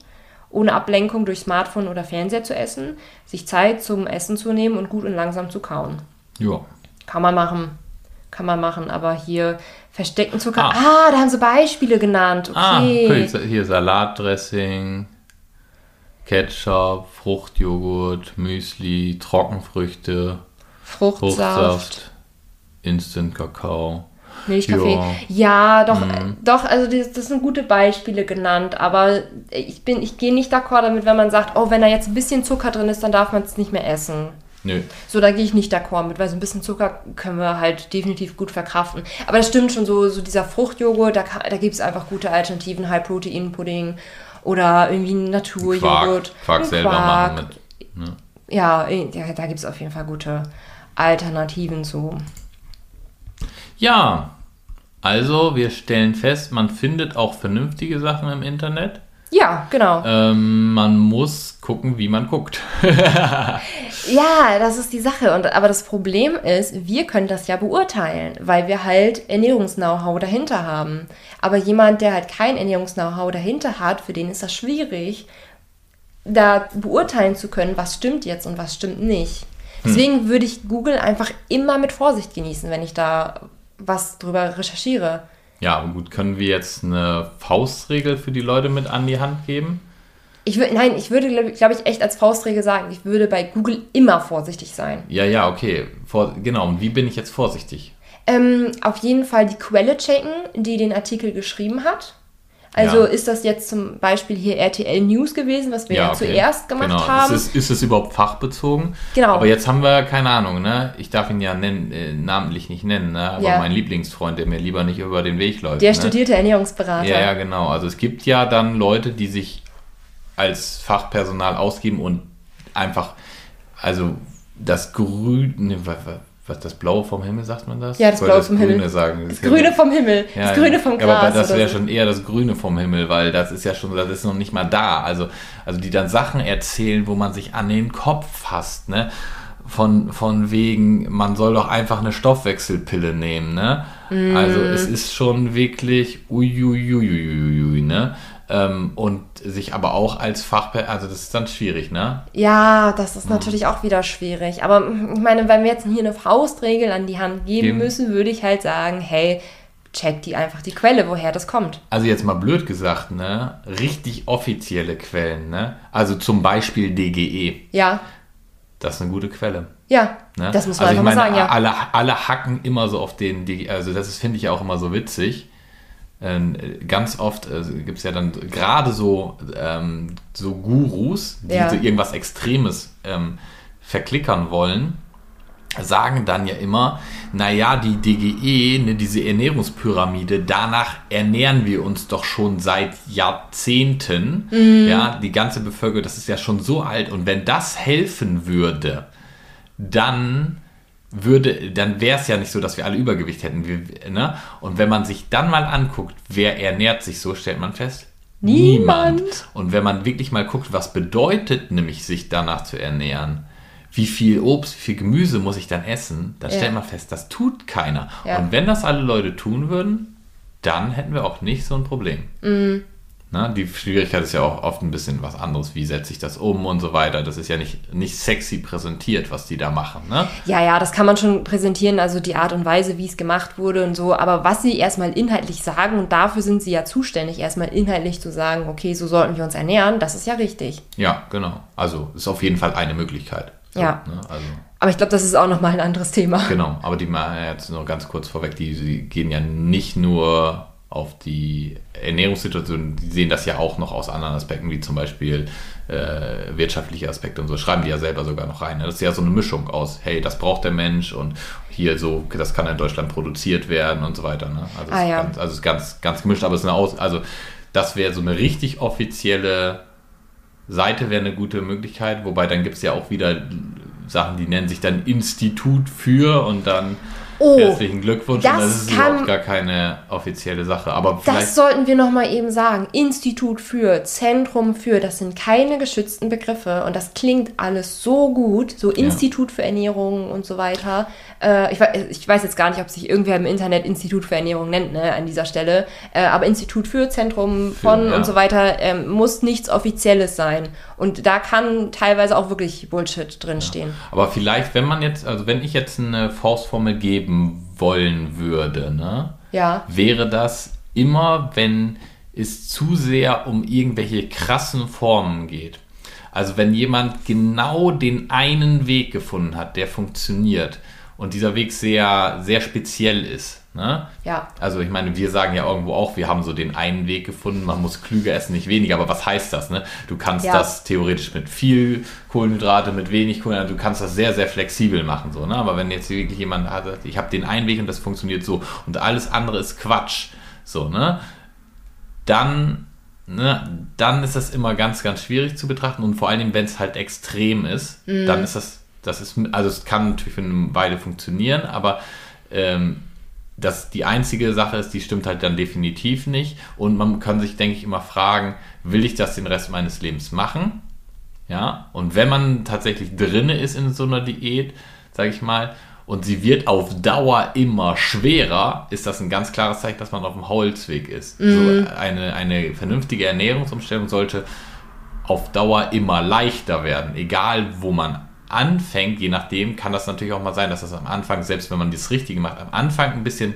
A: Ohne Ablenkung durch Smartphone oder Fernseher zu essen, sich Zeit zum Essen zu nehmen und gut und langsam zu kauen.
B: Ja.
A: Kann man machen. Kann man machen, aber hier versteckten Zucker.
B: Ah.
A: Ah, da haben sie Beispiele genannt.
B: Ah,
A: Okay.
B: okay. hier Salatdressing, Ketchup, Fruchtjoghurt, Müsli, Trockenfrüchte,
A: Fruchtsaft,
B: Fruchtsaft, Instant Kakao.
A: Milchkaffee. Ja, doch, äh, doch, also das, das sind gute Beispiele genannt, aber ich bin, ich gehe nicht d'accord damit, wenn man sagt, oh, wenn da jetzt ein bisschen Zucker drin ist, dann darf man es nicht mehr essen.
B: Nö.
A: So, da gehe ich nicht d'accord mit, weil so ein bisschen Zucker können wir halt definitiv gut verkraften. Aber das stimmt schon so, so dieser Fruchtjoghurt, da, kann- da gibt es einfach gute Alternativen, High-Protein-Pudding oder irgendwie Naturjoghurt.
B: Quark, Quark selber
A: Quark.
B: machen mit. Ne?
A: Ja, eh, ja, da gibt es auf jeden Fall gute Alternativen zu.
B: Ja, also wir stellen fest, man findet auch vernünftige Sachen im Internet.
A: Ja, genau.
B: Ähm, man muss gucken, wie man guckt.
A: Ja, das ist die Sache. Und, aber das Problem ist, wir können das ja beurteilen, weil wir halt Ernährungs-Know-how dahinter haben. Aber jemand, der halt kein Ernährungs-Know-how dahinter hat, für den ist das schwierig, da beurteilen zu können, was stimmt jetzt und was stimmt nicht. Deswegen würde ich Google einfach immer mit Vorsicht genießen, wenn ich da was drüber recherchiere.
B: Ja, aber gut, können wir jetzt eine Faustregel für die Leute mit an die Hand geben?
A: Ich würde, nein, ich würde, glaube glaub ich, echt als Faustregel sagen, ich würde bei Google immer vorsichtig sein.
B: Ja, ja, okay. Vor, genau, und wie bin ich jetzt vorsichtig?
A: Ähm, auf jeden Fall die Quelle checken, die den Artikel geschrieben hat. Also
B: Ja.
A: ist das jetzt zum Beispiel hier RTL News gewesen, was wir ja,
B: okay.
A: zuerst gemacht
B: genau.
A: haben.
B: Ist es, ist es überhaupt fachbezogen?
A: Genau.
B: Aber jetzt haben wir keine Ahnung, ne? Ich darf ihn ja nennen, äh, namentlich nicht nennen, ne? Aber
A: Ja.
B: mein Lieblingsfreund, der mir lieber nicht über den Weg läuft.
A: der
B: ne?
A: studierte Ernährungsberater.
B: Ja, ja, genau. Also es gibt ja dann Leute, die sich als Fachpersonal ausgeben und einfach, also das Grüne, ne, was, das Blaue vom Himmel, sagt man das?
A: Ja, das
B: wollte
A: Blaue vom
B: Grüne
A: Himmel.
B: sagen.
A: Das Grüne vom Himmel, das Grüne vom
B: Ja,
A: Gras.
B: aber das wäre
A: so.
B: schon eher das Grüne vom Himmel, weil das ist ja schon, das ist noch nicht mal da. Also, also die dann Sachen erzählen, wo man sich an den Kopf fasst, ne? Von, von wegen, man soll doch einfach eine Stoffwechselpille nehmen, ne? Also
A: Mm.
B: es ist schon wirklich uiuiuiuiui, ne? Ähm, und sich aber auch als Fachper, also das ist dann schwierig, ne?
A: Ja, das
B: Mhm.
A: ist natürlich auch wieder schwierig. Aber ich meine, wenn wir jetzt hier eine Faustregel an die Hand geben
B: Geben.
A: müssen, würde ich halt sagen, hey, check die einfach die Quelle, woher das kommt.
B: Also jetzt mal blöd gesagt, ne? Richtig offizielle Quellen, ne? Also zum Beispiel DGE,
A: Ja,
B: das ist eine gute Quelle.
A: ja,
B: Ne?
A: das muss man
B: also
A: einfach
B: ich
A: mal
B: meine,
A: sagen, ja.
B: alle, alle hacken immer so auf den, DGE, also das finde ich auch immer so witzig. Ähm, ganz oft äh, gibt es ja dann gerade so, ähm, so Gurus, die
A: Ja.
B: so irgendwas Extremes ähm, verklickern wollen, sagen dann ja immer, naja, die DGE, ne, diese Ernährungspyramide, danach ernähren wir uns doch schon seit Jahrzehnten.
A: Mhm.
B: Ja, die ganze Bevölkerung, das ist ja schon so alt. Und wenn das helfen würde, dann würde, dann wäre es ja nicht so, dass wir alle Übergewicht hätten. Wir, ne? Und wenn man sich dann mal anguckt, wer ernährt sich so, stellt man fest,
A: Niemand.
B: Und wenn man wirklich mal guckt, was bedeutet nämlich, sich danach zu ernähren, wie viel Obst, wie viel Gemüse muss ich dann essen, dann
A: Ja.
B: stellt man fest, das tut keiner.
A: Ja.
B: Und wenn das alle Leute tun würden, dann hätten wir auch nicht so ein Problem.
A: Mhm.
B: Ne? Die Schwierigkeit ist ja auch oft ein bisschen was anderes. Wie setze ich das um und so weiter. Das ist ja nicht, nicht sexy präsentiert, was die da machen. Ne?
A: Ja, ja, das kann man schon präsentieren, also die Art und Weise, wie es gemacht wurde und so. Aber was sie erstmal inhaltlich sagen, und dafür sind sie ja zuständig, erstmal inhaltlich zu sagen, okay, so sollten wir uns ernähren, das ist ja richtig.
B: Ja, genau. Also ist auf jeden Fall eine Möglichkeit. So,
A: Ja.
B: Ne? Also,
A: Aber ich glaube, das ist auch nochmal ein anderes Thema.
B: genau. Aber die machen ja jetzt nur ganz kurz vorweg, die, die gehen ja nicht nur auf die Ernährungssituation, die sehen das ja auch noch aus anderen Aspekten, wie zum Beispiel äh, wirtschaftliche Aspekte und so, schreiben die ja selber sogar noch rein. ne? Das ist ja so eine Mischung aus, hey, das braucht der Mensch und hier so, das kann in Deutschland produziert werden und so weiter. Ne? Also,
A: Ah,
B: es ist
A: ja.
B: ganz, also es ist ganz, ganz gemischt, aber es ist eine Aus, also das wäre so eine richtig offizielle Seite wäre eine gute Möglichkeit, wobei dann gibt es ja auch wieder Sachen, die nennen sich dann Institut für und dann
A: Oh,
B: herzlichen Glückwunsch
A: das
B: das ist
A: kann-
B: überhaupt gar keine offizielle Sache. Aber
A: Das sollten wir nochmal eben sagen. Institut für, Zentrum für, das sind keine geschützten Begriffe und das klingt alles so gut. So Institut für Ernährung und so weiter. Äh, ich, weiß, ich weiß jetzt gar nicht, ob sich irgendwer im Internet Institut für Ernährung nennt, ne, an dieser Stelle. Äh, aber Institut für, Zentrum von
B: ja.
A: und so weiter ähm, muss nichts Offizielles sein. Und da kann teilweise auch wirklich Bullshit drinstehen.
B: Aber vielleicht, wenn man jetzt, also wenn ich jetzt eine Faustformel geben wollen würde, ne,
A: Ja.
B: wäre das immer, wenn es zu sehr um irgendwelche krassen Formen geht. Also wenn jemand genau den einen Weg gefunden hat, der funktioniert und dieser Weg sehr, sehr speziell ist. Ne?
A: Ja.
B: Also ich meine, wir sagen ja irgendwo auch, wir haben so den einen Weg gefunden, man muss klüger essen, nicht weniger, aber was heißt das? Ne? Du kannst
A: Ja.
B: das theoretisch mit viel Kohlenhydrate, mit wenig Kohlenhydrate, du kannst das sehr, sehr flexibel machen. So, ne? Aber wenn jetzt wirklich jemand hat, ich habe den einen Weg und das funktioniert so und alles andere ist Quatsch, so, ne? Dann, ne, dann ist das immer ganz, ganz schwierig zu betrachten und vor allem, wenn es halt extrem ist, dann ist das, das ist, also es kann natürlich für eine Weile funktionieren, aber ähm, das die einzige Sache ist, die stimmt halt dann definitiv nicht. Und man kann sich, denke ich, immer fragen, will ich das den Rest meines Lebens machen? Ja, und wenn man tatsächlich drinne ist in so einer Diät, sage ich mal, und sie wird auf Dauer immer schwerer, ist das ein ganz klares Zeichen, dass man auf dem Holzweg ist. So eine, eine vernünftige Ernährungsumstellung sollte auf Dauer immer leichter werden, egal wo man anfängt, je nachdem kann das natürlich auch mal sein, dass das am Anfang, selbst wenn man das Richtige macht, am Anfang ein bisschen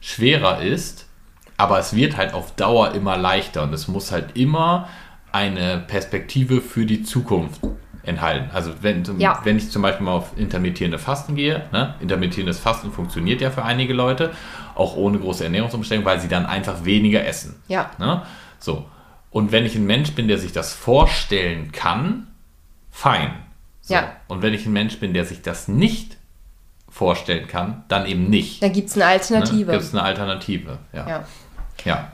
B: schwerer ist, aber es wird halt auf Dauer immer leichter und es muss halt immer eine Perspektive für die Zukunft enthalten. Also wenn,
A: Ja.
B: wenn ich zum Beispiel mal auf intermittierende Fasten gehe, ne? intermittierendes Fasten funktioniert ja für einige Leute, auch ohne große Ernährungsumstellung, weil sie dann einfach weniger essen.
A: Ja.
B: Ne? So. Und wenn ich ein Mensch bin, der sich das vorstellen kann, fein. So.
A: Ja.
B: Und wenn ich ein Mensch bin, der sich das nicht vorstellen kann, dann eben nicht.
A: Da gibt es eine Alternative.
B: Gibt es eine Alternative. Ja.
A: ja.
B: ja.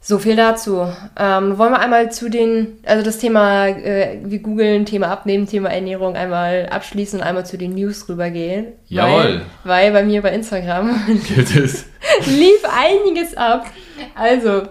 A: So viel dazu. Ähm, wollen wir einmal zu den, also das Thema, äh, wir googeln, Thema Abnehmen, Thema Ernährung einmal abschließen und einmal zu den News rübergehen.
B: Jawohl.
A: Weil, weil bei mir bei Instagram lief einiges ab. Also,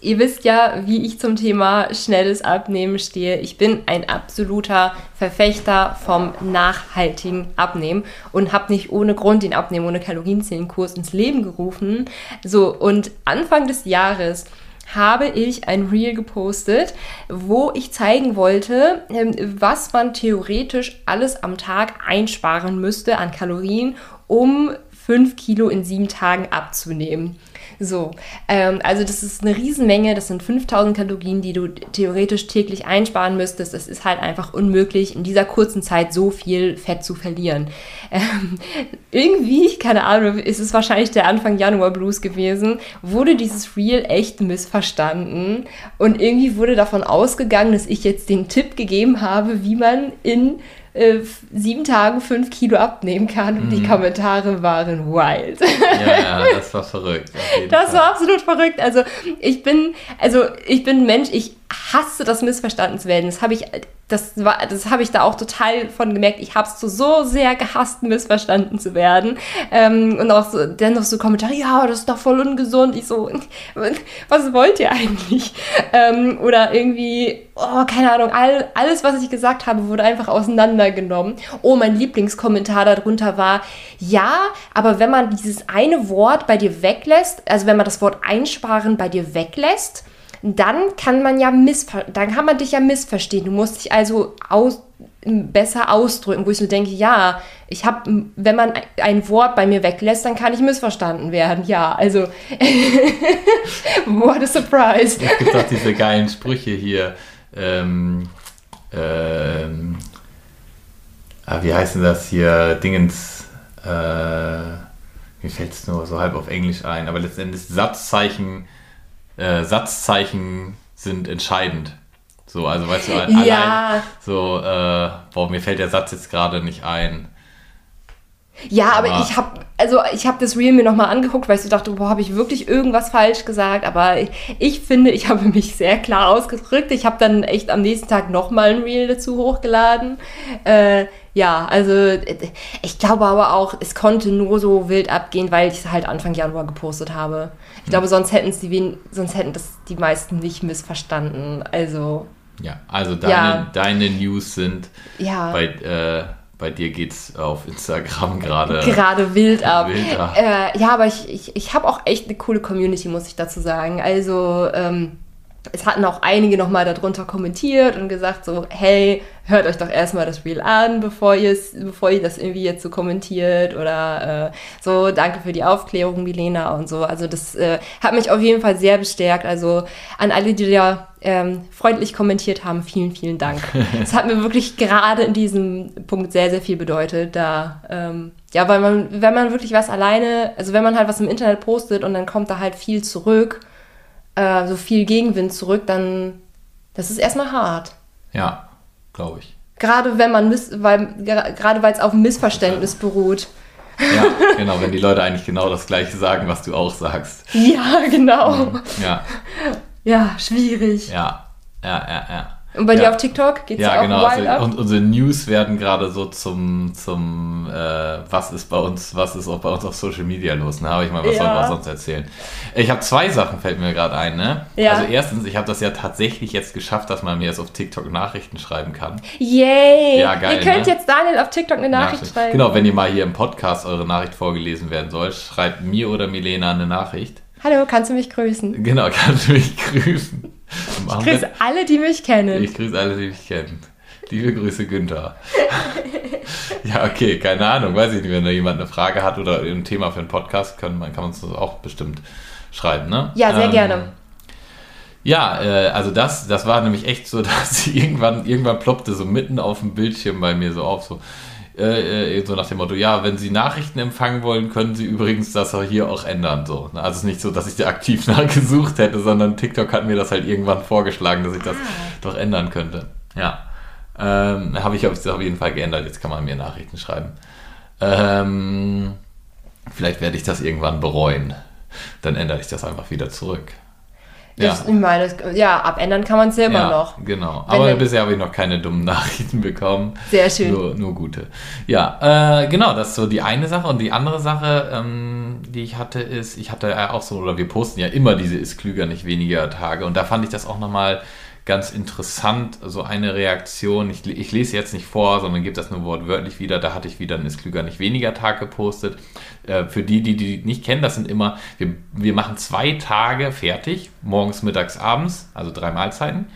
A: ihr wisst ja, wie ich zum Thema schnelles Abnehmen stehe. Ich bin ein absoluter Verfechter vom nachhaltigen Abnehmen und habe nicht ohne Grund den Abnehmen ohne Kalorienzählenkurs ins Leben gerufen. So, und Anfang des Jahres habe ich ein Reel gepostet, wo ich zeigen wollte, ähm, was man theoretisch alles am Tag einsparen müsste an Kalorien, um 5 Kilo in sieben Tagen abzunehmen. So, ähm, also das ist eine Riesenmenge, das sind 5000 Kalorien, die du theoretisch täglich einsparen müsstest. Es ist halt einfach unmöglich, in dieser kurzen Zeit so viel Fett zu verlieren. Ähm, irgendwie, keine Ahnung, ist es wahrscheinlich der Anfang Januar Blues gewesen, wurde dieses Reel echt missverstanden und irgendwie wurde davon ausgegangen, dass ich jetzt den Tipp gegeben habe, wie man in äh, sieben Tagen fünf Kilo abnehmen kann und die Kommentare waren wild.
B: Ja, ja, das war verrückt.
A: Das
B: Fall.
A: war absolut verrückt. Also ich bin, also ich bin Mensch, ich hasse das missverstanden zu werden. Das habe ich, das war, das habe ich da auch total von gemerkt. Ich habe es so, sehr gehasst, missverstanden zu werden. Ähm, und auch so, dann noch so Kommentare, ja, das ist doch voll ungesund. Ich so, was wollt ihr eigentlich? Ähm, oder irgendwie, oh, keine Ahnung, all, alles, was ich gesagt habe, wurde einfach auseinandergenommen. Oh, mein Lieblingskommentar darunter war, ja, aber wenn man dieses eine Wort bei dir weglässt, also wenn man das Wort einsparen bei dir weglässt, dann kann man ja dann kann man dich ja missverstehen. Du musst dich also aus besser ausdrücken, wo ich so denke, ja, ich habe, wenn man ein Wort bei mir weglässt, dann kann ich missverstanden werden. Ja, also, what a surprise.
B: Es gibt auch diese geilen Sprüche hier. Ähm, ähm, ah, wie heißen das hier? Dingens, äh, mir fällt es nur so halb auf Englisch ein, aber letztendlich Satzzeichen, äh, Satzzeichen sind entscheidend. So, also weißt du, allein ja. so, äh, boah, mir fällt der Satz jetzt gerade nicht ein.
A: Ja, aber, aber ich habe also ich habe das Reel mir nochmal angeguckt, weil ich so dachte, boah, habe ich wirklich irgendwas falsch gesagt? Aber ich, ich finde, ich habe mich sehr klar ausgedrückt. Ich habe dann echt am nächsten Tag nochmal ein Reel dazu hochgeladen. Äh, ja, also ich glaube aber auch, es konnte nur so wild abgehen, weil ich es halt Anfang Januar gepostet habe. Ich hm. glaube, sonst hätten die sonst hätten das die meisten nicht missverstanden. Also
B: ja, also deine, ja. deine News sind ja. bei, äh, bei dir geht's auf Instagram gerade.
A: Gerade wild ab. Wild ab. Äh, ja, aber ich, ich, ich habe auch echt eine coole Community, muss ich dazu sagen. Also, ähm, es hatten auch einige nochmal darunter kommentiert und gesagt so, hey, hört euch doch erstmal das Reel an, bevor ihr bevor ihr das irgendwie jetzt so kommentiert oder äh, so, danke für die Aufklärung, Milena und so. Also das äh, hat mich auf jeden Fall sehr bestärkt. Also an alle, die da ähm, freundlich kommentiert haben, vielen, vielen Dank. Es hat mir wirklich gerade in diesem Punkt sehr, sehr viel bedeutet. Da, ähm, ja, weil man, wenn man wirklich was alleine, also wenn man halt was im Internet postet und dann kommt da halt viel zurück, äh, so viel Gegenwind zurück, dann das ist erstmal hart.
B: Ja, glaube ich.
A: Gerade wenn man weil gerade weil es auf Missverständnis beruht.
B: Ja, genau, wenn die Leute eigentlich genau das gleiche sagen, was du auch sagst.
A: Ja, genau.
B: Ja.
A: Ja, schwierig.
B: Ja, ja, ja, ja.
A: Und bei ja. dir auf TikTok geht es ja,
B: auch genau. Also, und unsere News werden gerade so zum, zum äh, was ist bei uns, was ist auch bei uns auf Social Media los? Ne? Habe ich mal, was ja. soll man sonst erzählen? Ich habe zwei Sachen, fällt mir gerade ein. Ne? Ja. Also erstens, ich habe das ja tatsächlich jetzt geschafft, dass man mir jetzt auf TikTok Nachrichten schreiben kann.
A: Yay! Ja, geil, ihr könnt ne? jetzt Daniel auf TikTok eine Nachricht
B: Nachricht.
A: schreiben.
B: Genau, wenn ihr mal hier im Podcast eure Nachricht vorgelesen werden soll, schreibt mir oder Milena eine Nachricht.
A: Hallo, kannst du mich grüßen?
B: Genau, kannst du mich grüßen.
A: Ich grüße alle, die mich kennen.
B: Ich grüße alle, die mich kennen. Liebe Grüße, Günther. ja, okay, keine Ahnung, weiß ich nicht, wenn da jemand eine Frage hat oder ein Thema für einen Podcast, kann man, kann uns das auch bestimmt schreiben, ne?
A: Ja, sehr ähm, gerne.
B: Ja, äh, also das, das war nämlich echt so, dass irgendwann, irgendwann ploppte so mitten auf dem Bildschirm bei mir so auf, so, äh, äh, so nach dem Motto, ja, wenn Sie Nachrichten empfangen wollen, können Sie übrigens das hier auch ändern. So. Also es ist nicht so, dass ich da aktiv nachgesucht hätte, sondern TikTok hat mir das halt irgendwann vorgeschlagen, dass ich das ah. doch ändern könnte. Ja. Ähm, Habe ich auf jeden Fall geändert. Jetzt kann man mir Nachrichten schreiben. Ähm, vielleicht werde ich das irgendwann bereuen. Dann ändere ich das einfach wieder zurück.
A: Ja. Ich meine, ja, abändern kann man es ja immer ja, noch.
B: Genau. Wenn Aber bisher habe ich noch keine dummen Nachrichten bekommen.
A: Sehr schön.
B: Nur, nur gute. Ja, äh, genau, das ist so die eine Sache. Und die andere Sache, ähm, die ich hatte, ist, ich hatte ja auch so, oder wir posten ja immer diese Ist klüger, nicht weniger Tage. Und da fand ich das auch nochmal ganz interessant, so eine Reaktion. Ich, ich lese jetzt nicht vor, sondern gebe das nur wortwörtlich wieder. Da hatte ich wieder ein Ist klüger, nicht weniger Tag gepostet. Äh, für die, die die nicht kennen, das sind immer, wir, wir machen zwei Tage fertig, morgens, mittags, abends, also drei Mahlzeiten.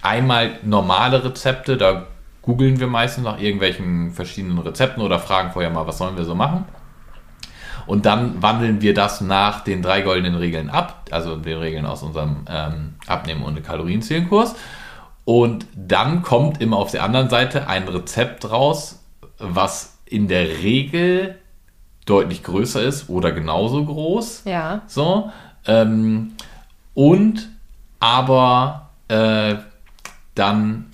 B: Einmal normale Rezepte, da googeln wir meistens nach irgendwelchen verschiedenen Rezepten oder fragen vorher mal, was sollen wir so machen. Und dann wandeln wir das nach den drei goldenen Regeln ab, also den Regeln aus unserem ähm, Abnehmen- und Kalorienzählenkurs. Und dann kommt immer auf der anderen Seite ein Rezept raus, was in der Regel deutlich größer ist oder genauso groß.
A: Ja.
B: So. Ähm, und aber äh, dann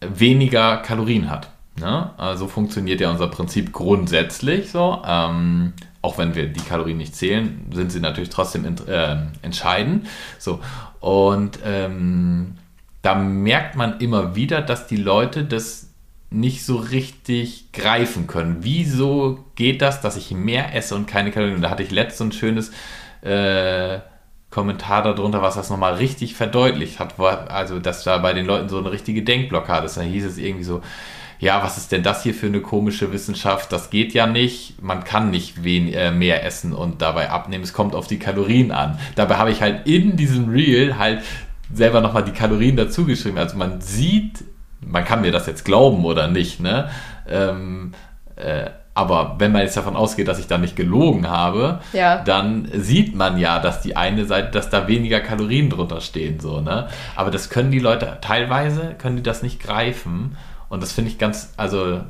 B: weniger Kalorien hat. Ne? Also funktioniert ja unser Prinzip grundsätzlich so. Ähm, auch wenn wir die Kalorien nicht zählen, sind sie natürlich trotzdem äh, entscheidend. So. Und ähm, da merkt man immer wieder, dass die Leute das nicht so richtig greifen können. Wieso geht das, dass ich mehr esse und keine Kalorien? Da hatte ich letztens so ein schönes äh, Kommentar darunter, was das nochmal richtig verdeutlicht hat. Also, dass da bei den Leuten so eine richtige Denkblockade ist. Da hieß es irgendwie so, ja, was ist denn das hier für eine komische Wissenschaft? Das geht ja nicht. Man kann nicht wen, äh, mehr essen und dabei abnehmen. Es kommt auf die Kalorien an. Dabei habe ich halt in diesem Reel halt selber nochmal die Kalorien dazu geschrieben. Also man sieht, man kann mir das jetzt glauben oder nicht, ne? Ähm, äh, aber wenn man jetzt davon ausgeht, dass ich da nicht gelogen habe,
A: Ja.
B: dann sieht man ja, dass die eine Seite, dass da weniger Kalorien drunter stehen, so, ne? Aber das können die Leute, teilweise können die das nicht greifen. Und das finde ich ganz, also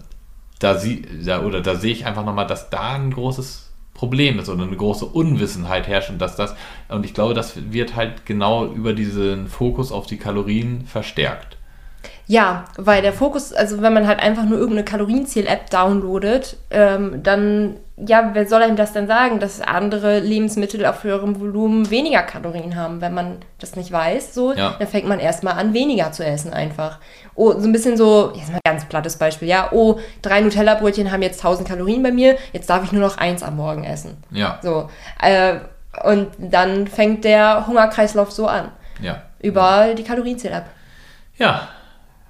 B: da sie, da, oder da sehe ich einfach nochmal, dass da ein großes Problem ist oder eine große Unwissenheit herrscht und dass das, und ich glaube, das wird halt genau über diesen Fokus auf die Kalorien verstärkt.
A: Ja, weil der Fokus, also wenn man halt einfach nur irgendeine Kalorienzähl-App downloadet, ähm, dann, ja, wer soll einem das denn sagen, dass andere Lebensmittel auf höherem Volumen weniger Kalorien haben? Wenn man das nicht weiß, so,
B: Ja.
A: dann fängt man erstmal an, weniger zu essen einfach. Oh, so ein bisschen so, jetzt mal ein ganz plattes Beispiel, ja, oh, drei Nutella-Brötchen haben jetzt 1000 Kalorien bei mir, jetzt darf ich nur noch eins am Morgen essen.
B: Ja,
A: So, äh, und dann fängt der Hungerkreislauf so an,
B: ja.
A: über die Kalorienzähl-App.
B: Ja,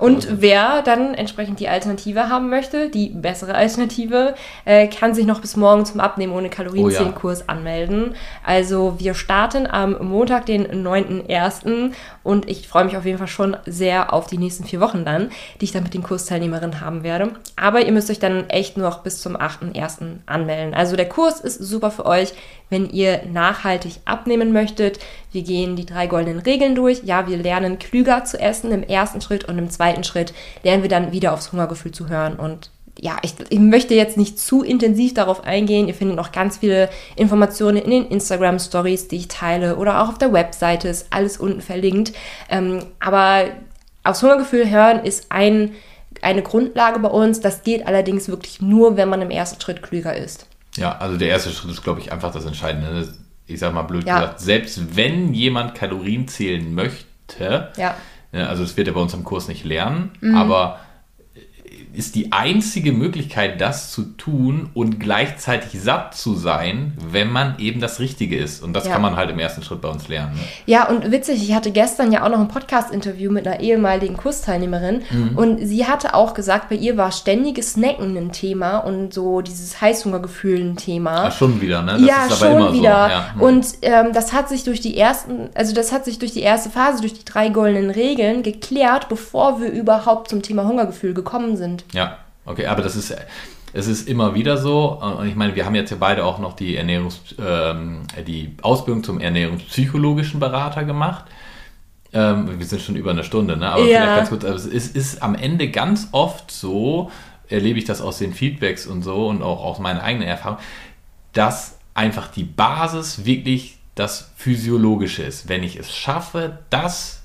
A: Und wer dann entsprechend die Alternative haben möchte, die bessere Alternative, äh, kann sich noch bis morgen zum Abnehmen ohne Kalorienzählkurs anmelden. Also wir starten am Montag, den 9.1. und ich freue mich auf jeden Fall schon sehr auf die nächsten vier Wochen dann, die ich dann mit den Kursteilnehmerinnen haben werde. Aber ihr müsst euch dann echt nur noch bis zum 8.1. anmelden. Also der Kurs ist super für euch, wenn ihr nachhaltig abnehmen möchtet. Wir gehen die drei goldenen Regeln durch. Ja, wir lernen klüger zu essen im ersten Schritt und im zweiten Schritt lernen wir dann wieder aufs Hungergefühl zu hören und ja, ich, ich möchte jetzt nicht zu intensiv darauf eingehen. Ihr findet noch ganz viele Informationen in den Instagram Stories, die ich teile oder auch auf der Webseite ist alles unten verlinkt. Ähm, aber aufs Hungergefühl hören ist ein, eine Grundlage bei uns. Das geht allerdings wirklich nur, wenn man im ersten Schritt klüger ist.
B: Ja, also der erste Schritt ist, glaube ich, einfach das Entscheidende. Ich sage mal blöd
A: Ja.
B: gesagt, selbst wenn jemand Kalorien zählen möchte,
A: Ja,
B: Ja, also das wird er bei uns im Kurs nicht lernen,
A: Mhm.
B: aber ist die einzige Möglichkeit, das zu tun und gleichzeitig satt zu sein, wenn man eben das Richtige ist. Und das
A: Ja.
B: kann man halt im ersten Schritt bei uns lernen. Ne?
A: Ja, und witzig, ich hatte gestern ja auch noch ein Podcast-Interview mit einer ehemaligen Kursteilnehmerin
B: Mhm.
A: und sie hatte auch gesagt, bei ihr war ständiges Snacken ein Thema und so dieses Heißhungergefühl ein Thema.
B: Ah, schon wieder, ne? Das
A: ja,
B: ist aber
A: schon
B: immer
A: wieder.
B: so. Ja. hm.
A: Und ähm, das hat sich durch die ersten, also das hat sich durch die erste Phase, durch die drei goldenen Regeln geklärt, bevor wir überhaupt zum Thema Hungergefühl gekommen sind.
B: Ja, okay, aber das ist, es ist immer wieder so. Und ich meine, wir haben jetzt ja beide auch noch die Ernährungs, ähm, die Ausbildung zum ernährungspsychologischen Berater gemacht. Ähm, wir sind schon über eine Stunde, ne? Aber
A: Ja.
B: vielleicht ganz kurz, also es ist am Ende ganz oft so, erlebe ich das aus den Feedbacks und so und auch aus meiner eigenen Erfahrung, dass einfach die Basis wirklich das Physiologische ist. Wenn ich es schaffe, das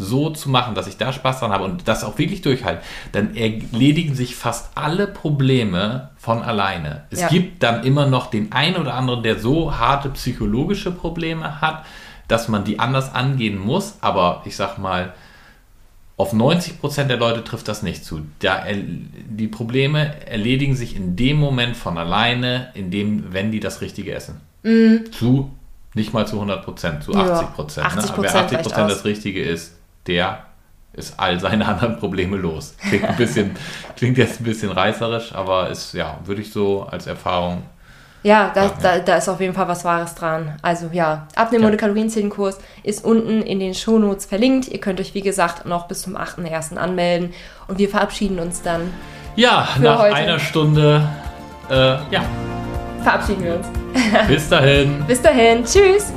B: so zu machen, dass ich da Spaß dran habe und das auch wirklich durchhalte, dann erledigen sich fast alle Probleme von alleine. Es
A: Ja.
B: gibt dann immer noch den einen oder anderen, der so harte psychologische Probleme hat, dass man die anders angehen muss, aber ich sag mal, auf 90% der Leute trifft das nicht zu. Da die Probleme erledigen sich in dem Moment von alleine, in dem, wenn die das Richtige essen. Zu, nicht mal zu 100%, zu
A: Mhm. Ja,
B: 80%.
A: 80%
B: ne? Aber wer 80%
A: reicht aus.
B: das Richtige ist, der ist all seine anderen Probleme los. Klingt, ein bisschen, klingt jetzt ein bisschen reißerisch, aber ist, ja, würde ich so als Erfahrung.
A: Ja, da,
B: Ja,
A: Da, da ist auf jeden Fall was Wahres dran. Also ja, Abnehmen
B: Ja.
A: ohne Kalorienzählenkurs ist unten in den Shownotes verlinkt. Ihr könnt euch, wie gesagt, noch bis zum 8.1. anmelden. Und wir verabschieden uns dann.
B: Ja, nach
A: heute.
B: einer Stunde, äh, ja,
A: Verabschieden wir uns.
B: bis dahin.
A: Bis dahin. Tschüss.